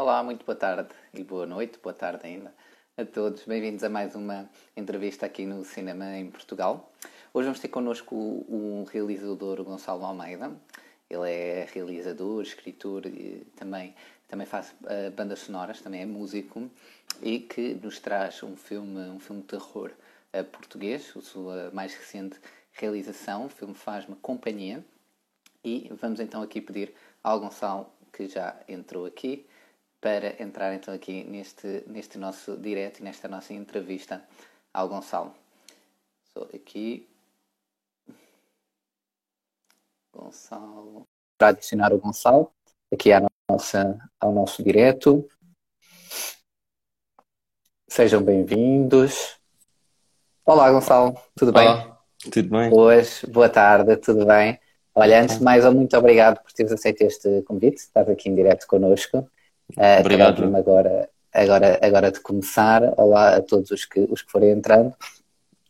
Olá, muito boa tarde e boa noite, boa tarde ainda a todos. Bem-vindos a mais uma entrevista aqui no Cinema em Portugal. Hoje vamos ter connosco o, realizador Gonçalo Almeida. Ele é realizador, escritor e também, também faz uh, bandas sonoras, também é músico e que nos traz um filme, um filme de terror uh, português, a sua mais recente realização. O filme Faz-me Companhia. E vamos então aqui pedir ao Gonçalo, que já entrou aqui, para entrar então aqui neste, neste nosso direto e nesta nossa entrevista ao Gonçalo. Só aqui. Gonçalo. Para adicionar o Gonçalo aqui à nossa, ao nosso direto. Sejam bem-vindos. Olá, Gonçalo, tudo bem? Olá, tudo bem? Boas, boa tarde, tudo bem? Olha, antes de mais, muito obrigado por teres aceito este convite, estás aqui em direto connosco. Uh, Obrigado. Agora, agora, agora de começar, olá a todos os que, os que forem entrando.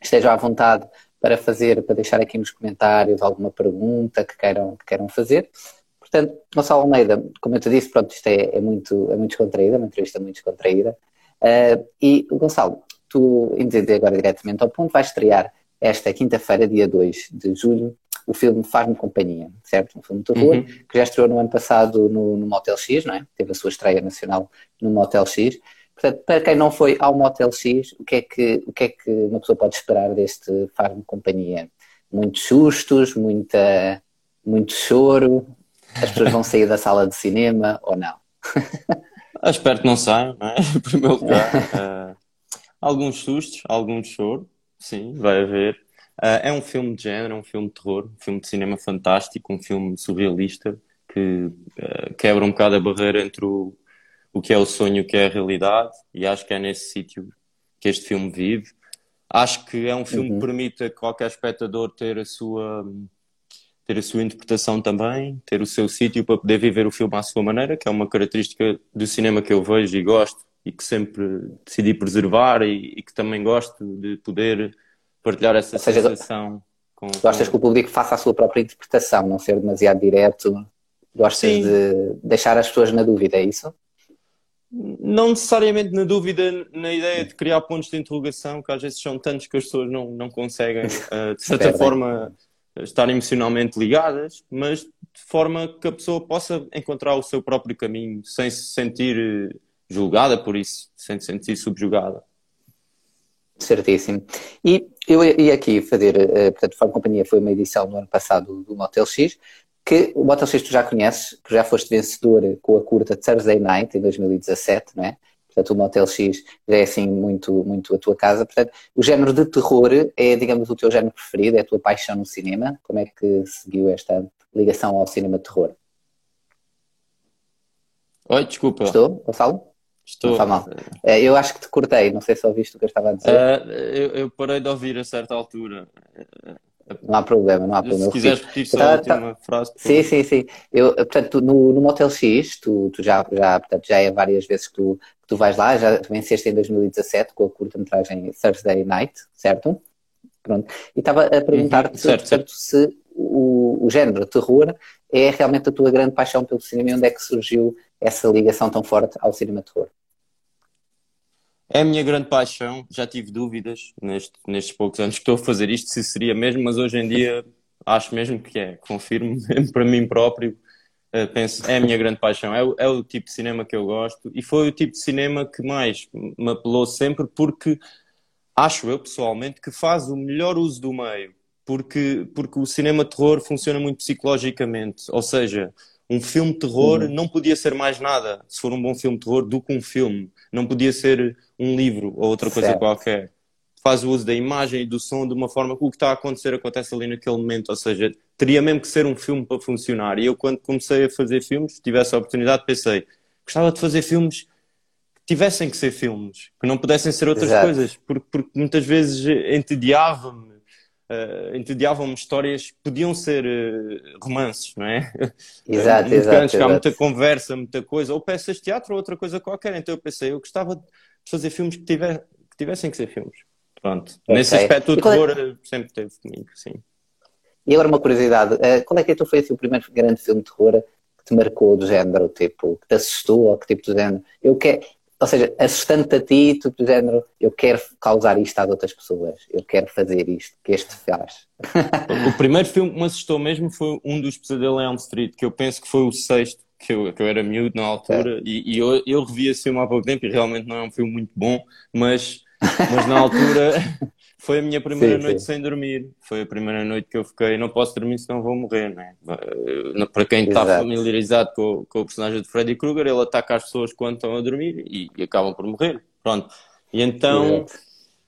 Estejam à vontade para fazer, para deixar aqui nos comentários alguma pergunta que queiram, que queiram fazer. Portanto, Gonçalo Almeida, como eu te disse, pronto, isto é, é muito, é muito descontraída, uma entrevista muito descontraída. Uh, e, Gonçalo, tu, dizer agora diretamente ao ponto, vais estrear esta quinta-feira, dia 2 de julho, o filme Faz-me Companhia, certo? Um filme de terror, uhum. que já estreou no ano passado no, no Motel X, não é? Teve a sua estreia nacional no Motel X. Portanto, para quem não foi ao Motel X, o que é que, o que, é que uma pessoa pode esperar deste Faz-me Companhia? Muitos sustos, muita, muito choro? As pessoas vão sair da sala de cinema ou não? Eu espero que não saiam, não é? Em primeiro lugar. Uh, alguns sustos, algum choro, sim, vai haver. Uh, é um filme de género, é um filme de terror, um filme de cinema fantástico, um filme surrealista que uh, quebra um bocado a barreira entre o, o que é o sonho e o que é a realidade, e acho que é nesse sítio que este filme vive. Acho que é um filme uhum. que permite a qualquer espectador ter a sua ter a sua interpretação também, ter o seu sítio para poder viver o filme à sua maneira, que é uma característica do cinema que eu vejo e gosto e que sempre decidi preservar e, e que também gosto de poder partilhar essa seja, sensação. Com, gostas com... que o público faça a sua própria interpretação, não ser demasiado direto? Gostas Sim. de deixar as pessoas na dúvida, é isso? Não necessariamente na dúvida, na ideia de criar pontos de interrogação, que às vezes são tantos que as pessoas não, não conseguem, uh, de certa forma, estar emocionalmente ligadas, mas de forma que a pessoa possa encontrar o seu próprio caminho, sem se sentir julgada por isso, sem se sentir subjugada. Certíssimo. E eu ia aqui fazer, uh, portanto, Fórum Companhia foi uma edição no ano passado do Motel X, que o Motel X tu já conheces, que já foste vencedor com a curta Thursday Night em 2017, não é? Portanto, o Motel X já é assim muito, muito a tua casa. Portanto, o género de terror é, digamos, o teu género preferido, é a tua paixão no cinema. Como é que seguiu esta ligação ao cinema terror? Oi, desculpa. Estou, Gonçalo? Estou. Não mal. É, eu acho que te cortei, não sei se ouviste o que eu estava a dizer. Uh, eu, eu, parei de ouvir a certa altura. Não há problema, não há problema. Se quiseres repetir só a última frase. Sim, sim, sim. Eu, portanto, no, no Motel X, tu, tu já, já, portanto, já é várias vezes que tu, que tu vais lá, já venceste em 2017 com a curta-metragem Thursday Night, certo? Pronto. E estava a perguntar-te uhum, certo, se o, o género terror é realmente a tua grande paixão pelo cinema e onde é que surgiu essa ligação tão forte ao cinema terror? É a minha grande paixão. Já tive dúvidas neste, nestes poucos anos que estou a fazer isto, se seria mesmo, mas hoje em dia acho mesmo que é. Confirmo para mim próprio. Uh, penso, é a minha grande paixão. É o, é o tipo de cinema que eu gosto e foi o tipo de cinema que mais me apelou sempre porque acho eu pessoalmente que faz o melhor uso do meio. Porque, porque o cinema terror funciona muito psicologicamente. Ou seja, um filme terror uhum. não podia ser mais nada, se for um bom filme terror, do que um filme. Não podia ser um livro ou outra coisa certo. qualquer. Faz o uso da imagem e do som de uma forma que o que está a acontecer acontece ali naquele momento. Ou seja, teria mesmo que ser um filme para funcionar. E eu, quando comecei a fazer filmes, tive essa oportunidade, pensei, gostava de fazer filmes que tivessem que ser filmes, que não pudessem ser outras Exato. coisas, porque, porque muitas vezes entediava-me uh, entediavam-me histórias que podiam ser uh, romances, não é? Exato, exato. Grandes, exato. Há muita conversa, muita coisa, ou peças de teatro ou outra coisa qualquer. Então eu pensei, eu gostava de fazer filmes que, tiver, que tivessem que ser filmes. Pronto. Okay. Nesse aspecto, o é terror é... sempre teve comigo, sim. E agora uma curiosidade, uh, qual é que então foi assim, o primeiro grande filme de terror que te marcou do género, tipo, que te assustou, ou que tipo do género, eu quero, ou seja, assustando-te a ti, tu do género, eu quero causar isto às outras pessoas, eu quero fazer isto que este faz. o primeiro filme que me assustou mesmo foi um dos Pesadelos em Elm Street, que eu penso que foi o sexto, que eu, que eu era miúdo na altura, é. e, e, eu, eu revi esse filme há pouco tempo, e realmente não é um filme muito bom, mas, mas na altura foi a minha primeira sim, noite sim. sem dormir. Foi a primeira noite que eu fiquei, não posso dormir senão vou morrer, né? Para quem está familiarizado com, com, o personagem de Freddy Krueger, ele ataca as pessoas quando estão a dormir e, e acabam por morrer. Pronto. E então, Exato.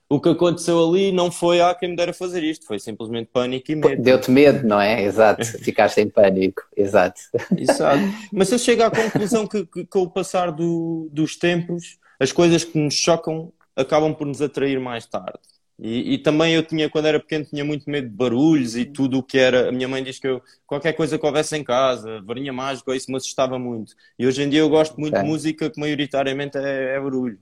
o que aconteceu ali não foi, ah, quem me dera fazer isto, foi simplesmente pânico e medo. Deu-te medo, não é? Exato. Ficaste em pânico. Exato. Exato. Mas eu chego à conclusão que, que com o passar do, dos tempos, as coisas que nos chocam acabam por nos atrair mais tarde. E, e, também eu tinha, quando era pequeno, tinha muito medo de barulhos e tudo o que era. A minha mãe diz que eu, qualquer coisa que houvesse em casa, varinha mágica, isso me assustava muito. E hoje em dia eu gosto muito de música que maioritariamente é, é, barulho.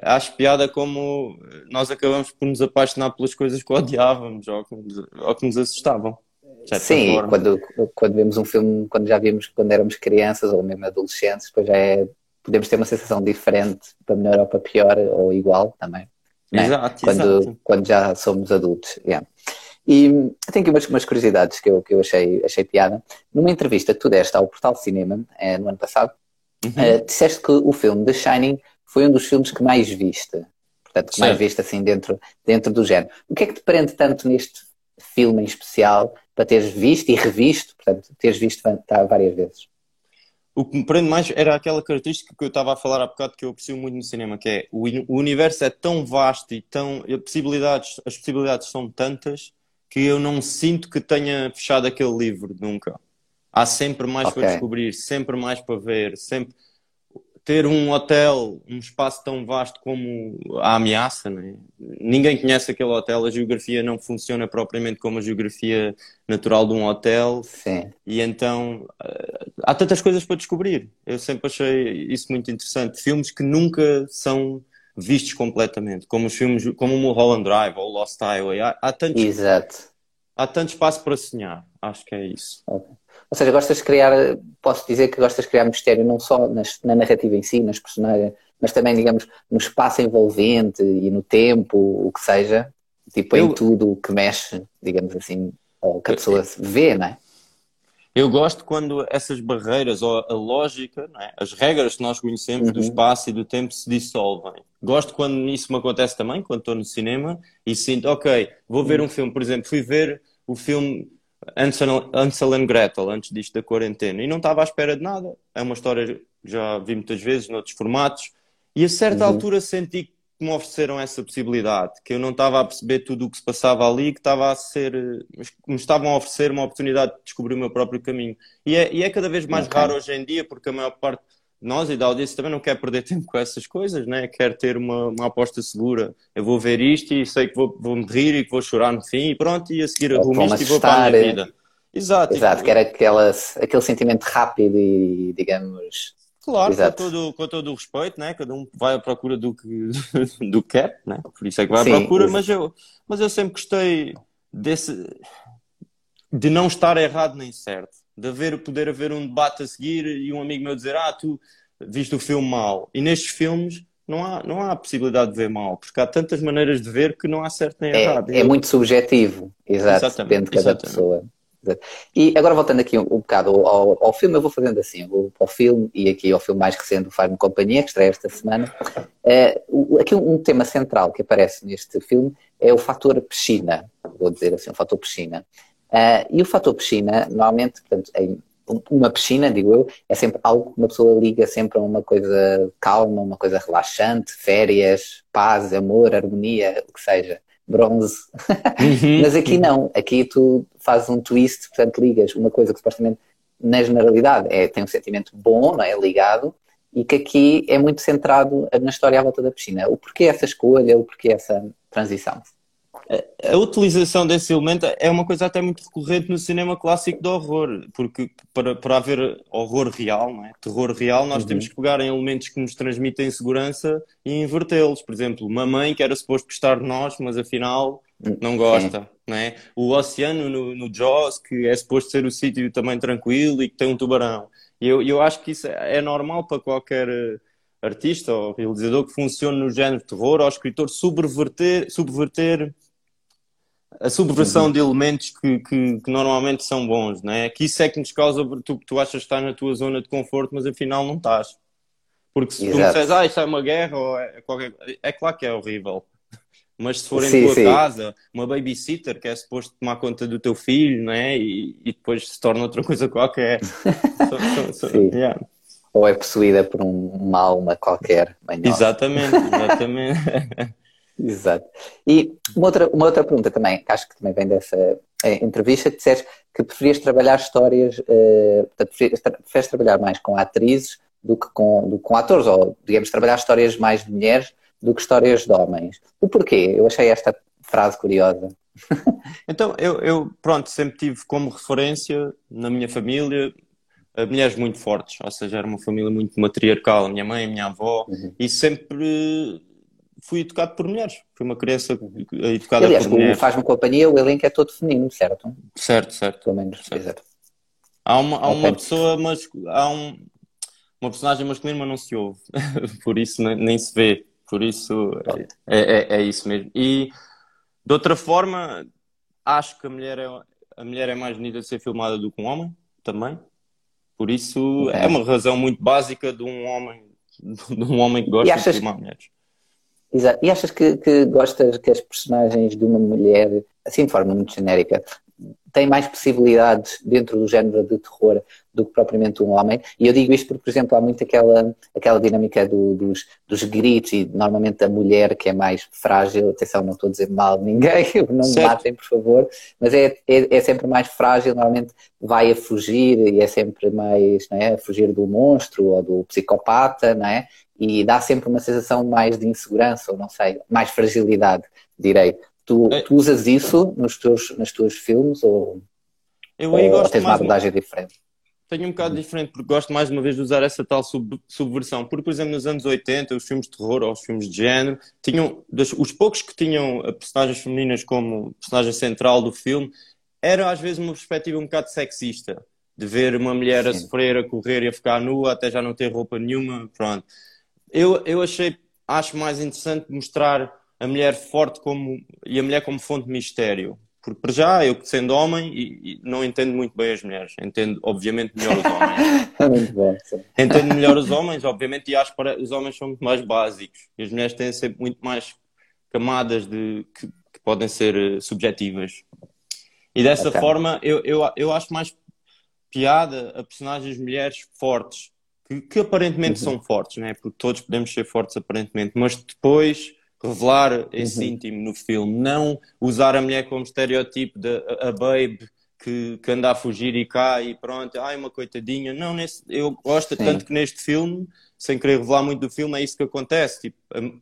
Acho piada como nós acabamos por nos apaixonar pelas coisas que odiávamos ou que nos, ou que nos assustavam. Sim, quando, quando vemos um filme, quando já vimos quando éramos crianças ou mesmo adolescentes, depois já é, podemos ter uma sensação diferente, para melhor ou para pior, ou igual também. Né? Exato, quando, exato. quando já somos adultos. Yeah. E tenho aqui umas, umas curiosidades que eu, que eu achei, achei piada. Numa entrevista que tu deste ao Portal Cinema, eh, no ano passado, uhum. eh, disseste que o filme The Shining foi um dos filmes que mais viste. Portanto, que mais viste assim dentro, dentro do género. O que é que te prende tanto neste filme em especial para teres visto e revisto, portanto, teres visto várias vezes? O que me prende mais era aquela característica que eu estava a falar há bocado que eu aprecio muito no cinema, que é o, o universo é tão vasto e tão possibilidades, as possibilidades são tantas que eu não sinto que tenha fechado aquele livro nunca. Há sempre mais okay. para descobrir, sempre mais para ver, sempre ter um hotel, um espaço tão vasto como a ameaça, né? ninguém conhece aquele hotel, a geografia não funciona propriamente como a geografia natural de um hotel. Sim. E então eh, há tantas coisas para descobrir. Eu sempre achei isso muito interessante. Filmes que nunca são vistos completamente, como os filmes como o Mulholland Drive ou Lost Highway. Há, há tantos, Exato. Há tanto espaço para sonhar. Acho que é isso. Okay. Ou seja, gostas de criar, posso dizer que gostas de criar mistério não só nas, na narrativa em si, nas personagens, mas também, digamos, no espaço envolvente e no tempo, o que seja, tipo, eu, em tudo o que mexe, digamos assim, ou que a pessoa vê, não é? Eu gosto quando essas barreiras ou a lógica, é? as regras que nós conhecemos uhum. do espaço e do tempo se dissolvem. Gosto quando isso me acontece também, quando estou no cinema e sinto, ok, vou ver uhum. um filme, por exemplo, fui ver o filme Ansel, Ansel and Gretel, antes disto da quarentena, e não estava à espera de nada. É uma história que já vi muitas vezes, noutros formatos, e a certa uhum. altura senti que me ofereceram essa possibilidade, que eu não estava a perceber tudo o que se passava ali, que estava a ser, me estavam a oferecer uma oportunidade de descobrir o meu próprio caminho. E é, e é cada vez mais okay. raro hoje em dia, porque a maior parte nós e da audiência também não quer perder tempo com essas coisas, né? quer ter uma, uma aposta segura. Eu vou ver isto e sei que vou, vou me rir e que vou chorar no fim e pronto, e a seguir arrumo isto e vou para a minha vida. Exato. Exato, que era aquela, aquele sentimento rápido e, digamos... Claro, com todo, com todo o respeito, né? cada um vai à procura do que, do que quer, né? por isso é que vai Sim, à procura, mas eu, mas eu sempre gostei desse, de não estar errado nem certo de haver, poder haver um debate a seguir e um amigo meu dizer, ah, tu viste o filme mal. E nestes filmes não há, não há possibilidade de ver mal, porque há tantas maneiras de ver que não há certo nem é, errado. É, muito subjetivo, exato, exatamente, depende de cada exatamente. pessoa. E agora voltando aqui um, um bocado ao, ao, filme, eu vou fazendo assim, vou ao filme e aqui ao filme mais recente, o Faz-me Companhia, que estreia esta semana. É, aqui um, um, tema central que aparece neste filme é o fator piscina, vou dizer assim, o fator piscina. Uh, e o fator piscina, normalmente, portanto, em uma piscina, digo eu, é sempre algo que uma pessoa liga sempre a uma coisa calma, uma coisa relaxante, férias, paz, amor, harmonia, o que seja, bronze. Uhum, Mas aqui não, aqui tu fazes um twist, portanto ligas uma coisa que supostamente na generalidade é, tem um sentimento bom, não é? Ligado, e que aqui é muito centrado na história à volta da piscina. O porquê essa escolha, o porquê essa transição? A utilização desse elemento é uma coisa até muito recorrente no cinema clássico de horror, porque para, para haver horror real, é? terror real, nós uhum. temos que pegar em elementos que nos transmitem segurança e invertê-los. Por exemplo, uma mãe que era suposto gostar de nós, mas afinal não gosta. Não é? O oceano no, no Jaws, que é suposto ser o sítio também tranquilo e que tem um tubarão. E eu, eu acho que isso é normal para qualquer eh, artista ou realizador que funcione no género terror ou escritor subverter, subverter a subversão uhum. de elementos que, que, que, normalmente são bons, não é? Que isso é que nos causa, tu, tu achas que estás na tua zona de conforto, mas afinal não estás. Porque se Exato. tu me disseres, ah, isto é uma guerra, ou é, qualquer... é claro que é horrível. Mas se for em sim, tua sim. casa, uma babysitter que é suposto tomar conta do teu filho, não é? E, e depois se torna outra coisa qualquer. so, so, so, yeah. Ou é possuída por um, uma alma qualquer. Exatamente, exatamente. Exato. E uma outra, uma outra pergunta também, que acho que também vem dessa é, entrevista, que disseste que preferias trabalhar histórias, uh, preferias, preferes trabalhar mais com atrizes do que com, do, com atores, ou digamos, trabalhar histórias mais de mulheres do que histórias de homens. O porquê? Eu achei esta frase curiosa. então, eu, eu, pronto, sempre tive como referência na minha família eh, mulheres muito fortes, ou seja, era uma família muito matriarcal, a minha mãe, a minha avó, uhum. e sempre fui educado por mulheres. Fui uma criança educada Aliás, por mulheres. Faz-me companhia, o elenco é todo feminino, certo? Certo, certo. Pelo menos, certo. Há uma, há uma pessoa, mas há um, uma personagem masculina, mas não se ouve. por isso nem, nem, se vê. Por isso é, é, é, isso mesmo. E de outra forma, acho que a mulher é, a mulher é mais bonita de ser filmada do que um homem, também. Por isso é, é uma razão muito básica de um homem, de um homem que gosta achas... de filmar mulheres. Exato. E achas que, que gostas que as personagens de uma mulher, assim de forma muito genérica, têm mais possibilidades dentro do género de terror do que propriamente um homem. E eu digo isto porque, por exemplo, há muito aquela, aquela dinâmica do, dos, dos gritos e normalmente a mulher que é mais frágil, atenção, não estou a dizer mal de ninguém, não me matem, por favor, mas é, é, é, sempre mais frágil, normalmente vai a fugir e é sempre mais, não é, a fugir do monstro ou do psicopata, não é? E dá sempre uma sensação mais de insegurança, ou não sei, mais fragilidade, direi. Tu, é. tu usas isso nos teus, nos teus filmes ou, eu aí ou gosto tens uma abordagem diferente? Tenho um bocado diferente, porque gosto mais uma vez de usar essa tal sub, subversão. Porque, por exemplo, nos anos 80, os filmes de terror ou os filmes de género, tinham, os poucos que tinham personagens femininas como personagem central do filme, era às vezes uma perspectiva um bocado sexista. De ver uma mulher Sim. a sofrer, a correr e a ficar nua, até já não ter roupa nenhuma, pronto eu, eu achei, acho mais interessante mostrar a mulher forte como, e a mulher como fonte de mistério. Porque, para já, eu sendo homem, e, e não entendo muito bem as mulheres. Entendo, obviamente, melhor os homens. É. Entendo melhor os homens, obviamente, e acho que os homens são muito mais básicos. E as mulheres têm sempre muito mais camadas de, que, que podem ser uh, subjetivas. E dessa okay. forma, eu, eu, eu acho mais piada a personagens mulheres fortes que, que aparentemente uhum. são fortes, né? porque todos podemos ser fortes aparentemente, mas depois revelar esse uhum. íntimo no filme, não usar a mulher como estereótipo de a, a babe que, que, anda a fugir e cai e pronto, ai uma coitadinha. Não, nesse, eu gosto Sim. tanto que neste filme, sem querer revelar muito do filme, é isso que acontece. Tipo,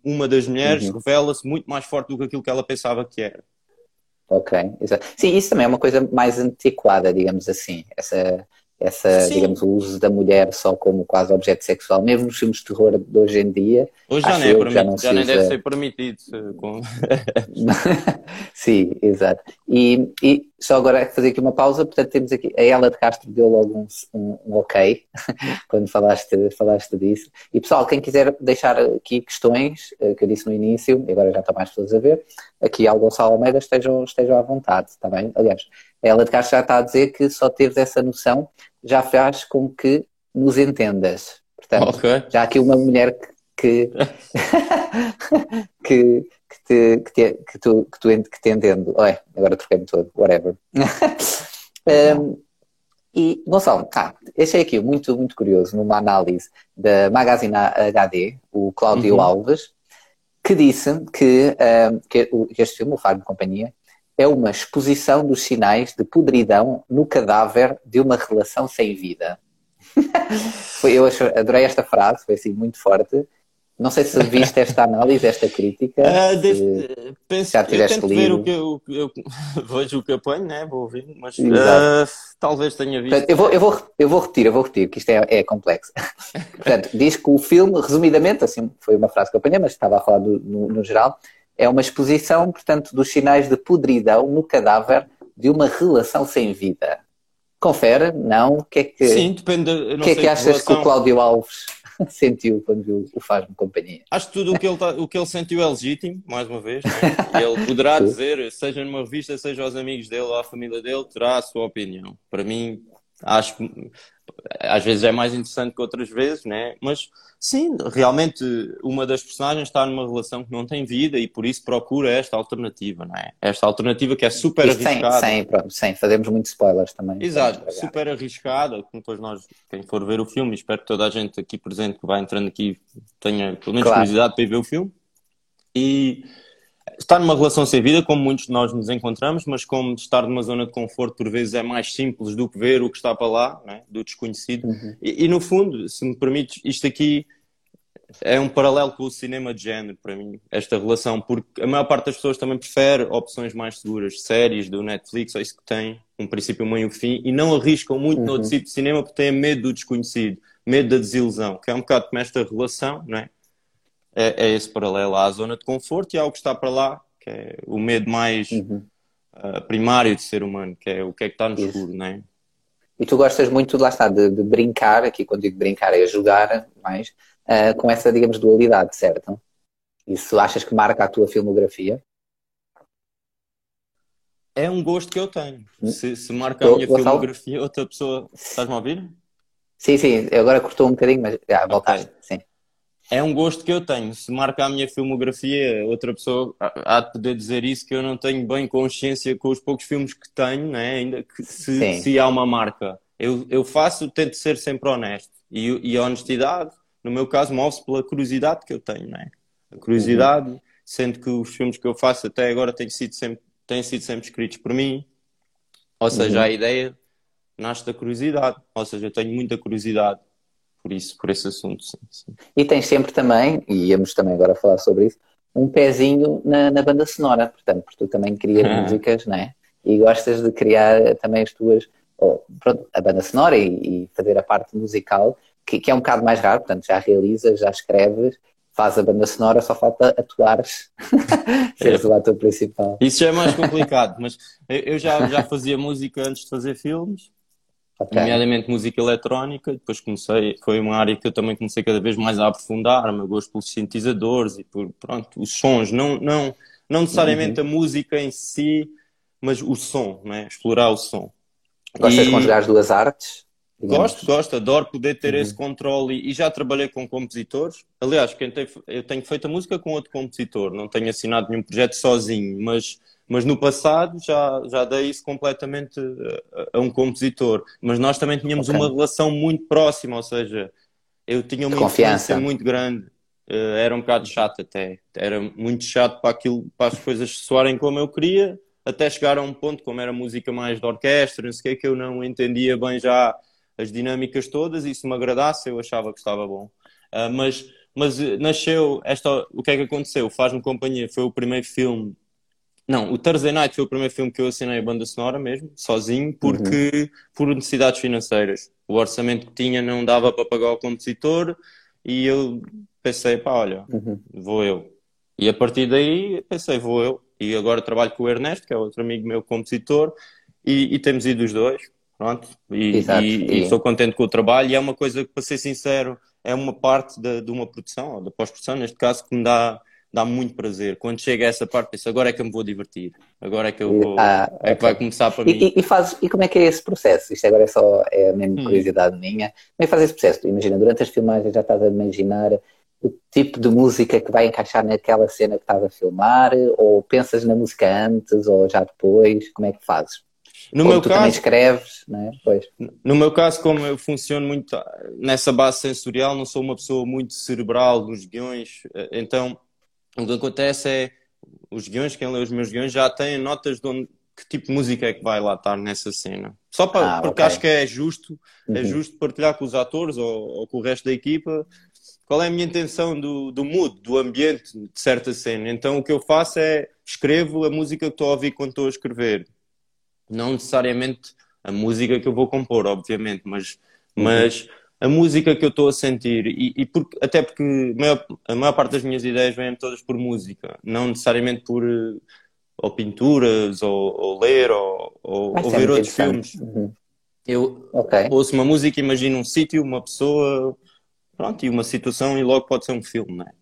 uma das mulheres uhum. revela-se muito mais forte do que aquilo que ela pensava que era. Ok, exato. Sim, isso também é uma coisa mais antiquada, digamos assim. Essa essa, Sim. digamos, o uso da mulher só como quase objeto sexual, mesmo nos filmes de terror de hoje em dia. Hoje já, é já, não já nem deve ser permitido. Sim, exato. E, e só agora fazer aqui uma pausa, portanto temos aqui, a Ela de Castro deu logo um, um, um ok quando falaste, falaste disso. E pessoal, quem quiser deixar aqui questões, eh, que eu disse no início, e agora já estão mais pessoas a ver, aqui ao Gonçalo Almeida estejam, estejam à vontade, está bem? Aliás, a Ela de Castro já está a dizer que só teres essa noção já faz com que nos entendas. Portanto, okay. já há aqui uma mulher que, que, que, te, que, te, que, tu, que, tu, que te entende. Oi, agora troquei-me todo, whatever. um, e, Gonçalo, ah, achei aqui muito, muito curioso numa análise da Magazine HD, o Cláudio uhum. Alves, que disse que, um, que, este filme, o Fábio de Companhia, é uma exposição dos sinais de podridão no cadáver de uma relação sem vida. eu adorei esta frase, foi assim muito forte. Não sei se viste esta análise, esta crítica. Uh, deve, penso, já tiveste eu lido. ver o que eu, eu, vejo o que apanho, né? vou ouvir, mas uh, talvez tenha visto. Eu, vou, eu, vou, eu vou repetir, eu vou repetir, que isto é, é complexo. Portanto, diz que o filme, resumidamente, assim, foi uma frase que eu apanhei, mas estava a falar do, no, no geral, é uma exposição, portanto, dos sinais de podridão no cadáver de uma relação sem vida. Confere, não? O que é que, Sim, depende. O que é que achas relação... que o Cláudio Alves sentiu quando viu o Faz-me Companhia? Acho que tudo o que ele, tá, o que ele sentiu é legítimo, mais uma vez. Né? Ele poderá dizer, seja numa revista, seja aos amigos dele ou à família dele, terá a sua opinião. Para mim, acho que às vezes é mais interessante que outras vezes, né? Mas sim, realmente uma das personagens está numa relação que não tem vida e por isso procura esta alternativa, não é? Esta alternativa que é super Isto arriscada. Sem, sem, sem fazemos muitos spoilers também. Exato, super arriscada. Depois nós, quem for ver o filme, espero que toda a gente aqui presente que vai entrando aqui tenha pelo menos claro. curiosidade para ir ver o filme. E estar numa relação sem vida, como muitos de nós nos encontramos, mas como estar numa zona de conforto por vezes é mais simples do que ver o que está para lá, né? do desconhecido. Uhum. E, e, no fundo, se me permites, isto aqui é um paralelo com o cinema de género para mim, esta relação, porque a maior parte das pessoas também prefere opções mais seguras, séries do Netflix, é isso que tem um princípio, um meio e um fim, e não arriscam muito uhum. no outro tipo de cinema porque têm medo do desconhecido, medo da desilusão, que é um bocado como esta relação, não é? É, é esse paralelo à zona de conforto e ao que está para lá, que é o medo mais uhum. uh, primário de ser humano, que é o que é que está no Isso. escuro, não é? E tu gostas muito, lá está, de, de, brincar, aqui quando digo brincar é jogar mais, uh, com essa, digamos, dualidade, certo? Isso achas que marca a tua filmografia? É um gosto que eu tenho. Hum? Se, se marca a minha filmografia, outra pessoa. Estás-me a ouvir? Sim, sim, agora cortou um bocadinho, mas já, voltaste, okay. sim é um gosto que eu tenho. Se marca a minha filmografia, outra pessoa há de poder dizer isso, que eu não tenho bem consciência com os poucos filmes que tenho, né? ainda que se, se há uma marca. Eu, eu faço, tento ser sempre honesto. E, e a honestidade, no meu caso, move-se pela curiosidade que eu tenho. Né? A curiosidade, uhum. sendo que os filmes que eu faço até agora têm sido sempre, têm sido sempre escritos por mim. Ou seja, uhum. a ideia nasce da curiosidade. Ou seja, eu tenho muita curiosidade por isso, por esse assunto. Sim, sim. E tens sempre também, e íamos também agora falar sobre isso, um pezinho na, na banda sonora, portanto, porque tu também crias ah. músicas, não é? E gostas de criar também as tuas, oh, pronto, a banda sonora e, e fazer a parte musical, que, que, é um bocado mais raro, portanto, já realizas, já escreves, faz a banda sonora, só falta atuares, seres é. o ator principal. Isso já é mais complicado, mas eu já, já fazia música antes de fazer filmes, Okay. Nomeadamente música eletrónica, depois comecei, foi uma área que eu também comecei cada vez mais a aprofundar, o meu gosto pelos sintetizadores e por, pronto, os sons, não, não, não necessariamente uhum. a música em si, mas o som, né? explorar o som. Gostas e... de conjugar as duas artes? Gosto, gosto, adoro poder ter uhum. esse controle e, já trabalhei com compositores. Aliás, eu tenho feito a música com outro compositor, não tenho assinado nenhum projeto sozinho, mas mas no passado já, já dei isso completamente a, a um compositor. Mas nós também tínhamos okay. uma relação muito próxima, ou seja, eu tinha uma influência muito grande. Uh, era um bocado chato até. Era muito chato para, aquilo, para as coisas soarem como eu queria, até chegar a um ponto, como era música mais de orquestra, não sei o que, que eu não entendia bem já as dinâmicas todas, e se me agradasse eu achava que estava bom. Uh, mas, mas eh, nasceu, esta, o que é que aconteceu? Faz-me Companhia foi o primeiro filme não, o Thursday Night foi o primeiro filme que eu assinei a banda sonora mesmo, sozinho, porque uhum. por necessidades financeiras. O orçamento que tinha não dava para pagar o compositor e eu pensei, pá, olha, uhum. vou eu. E a partir daí pensei, vou eu. E agora trabalho com o Ernesto, que é outro amigo meu compositor, e, e temos ido os dois, pronto. E, Exato, estou contente com o trabalho. E é uma coisa que, para ser sincero, é uma parte de, de uma produção, ou da pós-produção, neste caso, que me dá dá muito prazer. Quando chega a essa parte, penso, agora é que eu me vou divertir, agora é que eu vou, ah, é okay. que vai começar para e, mim. E, faz, e como é que é esse processo? Isto agora é só é a mesma hum. curiosidade minha. Como é que faz esse processo? Imagina, durante as filmagens já estás a imaginar o tipo de música que vai encaixar naquela cena que estás a filmar, ou pensas na música antes ou já depois? Como é que fazes? No meu tu caso, também escreves, não é? Pois. No meu caso, como eu funciono muito nessa base sensorial, não sou uma pessoa muito cerebral nos guiões, eh, então o que acontece é os guiões, quem lê os meus guiões já têm notas de onde, que tipo de música é que vai lá estar nessa cena. Só para, ah, porque okay. acho que é justo, é uhum. é justo partilhar com os atores ou, ou, com o resto da equipa qual é a minha intenção do, do mood, do ambiente de certa cena. Então o que eu faço é escrevo a música que estou a ouvir quando estou a escrever. Não necessariamente a música que eu vou compor, obviamente, mas, uhum. mas a música que eu estou a sentir e, e até porque a maior, a maior, parte das minhas ideias vêm todas por música, não necessariamente por ou pinturas ou, ou ler ou, ou, ou ver outros filmes. Uhum. Eu okay. ouço uma música, imagino um sítio, uma pessoa, pronto, e uma situação, e logo pode ser um filme, não é?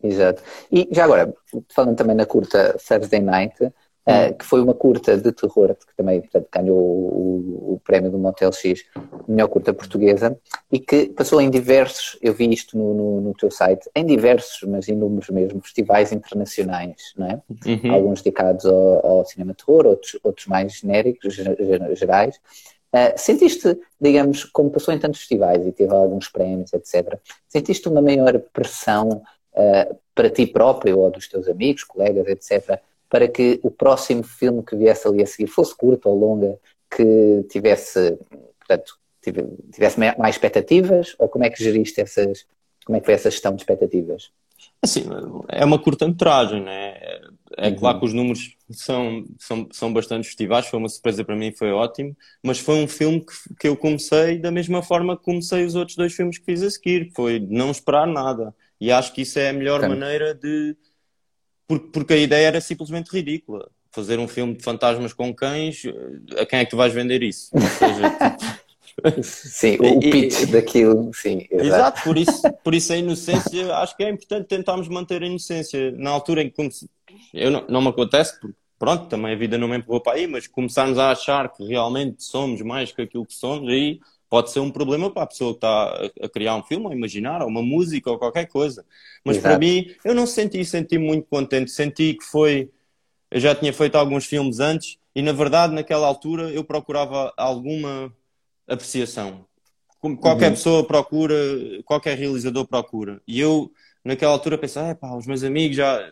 Exato. E já agora, falando também na curta Thursday Night, Uh, que foi uma curta de terror, que também portanto, ganhou o, o, prémio do Motel X, melhor curta portuguesa, e que passou em diversos, eu vi isto no, no, no teu site, em diversos, mas inúmeros mesmo, festivais internacionais, não é? Uhum. Alguns dedicados ao, ao, cinema terror, outros, outros mais genéricos, gerais. Uh, sentiste, digamos, como passou em tantos festivais e teve alguns prémios, etc., sentiste uma maior pressão uh, para ti próprio ou dos teus amigos, colegas, etc., para que o próximo filme que viesse ali a seguir fosse curto ou longa, que tivesse, portanto, tivesse mais expectativas, ou como é que geriste essas, como é que foi essa gestão de expectativas? Assim, é uma curta-metragem, né? É uhum. claro que os números são, são, são bastante festivais, foi uma surpresa para mim, foi ótimo, mas foi um filme que, que eu comecei da mesma forma que comecei os outros dois filmes que fiz a seguir, foi não esperar nada. E acho que isso é a melhor maneira de, porque, porque a ideia era simplesmente ridícula. Fazer um filme de fantasmas com cães, a quem é que tu vais vender isso? Ou seja, sim, o pitch daquilo, sim. Exato. exato, por, isso, por isso a inocência, acho que é importante tentarmos manter a inocência. Na altura em que eu não, não me acontece, porque pronto, também a vida não me empurrou para aí, mas começarmos a achar que realmente somos mais que aquilo que somos, aí pode ser um problema para a pessoa que está a criar um filme, ou a imaginar, ou uma música, ou qualquer coisa. Mas Exato. para mim, eu não senti, senti muito contente. Senti que foi. Eu já tinha feito alguns filmes antes e, na verdade, naquela altura eu procurava alguma apreciação. Como qualquer uhum. pessoa procura, qualquer realizador procura. E eu, naquela altura, pensei, ah, pá, os meus amigos já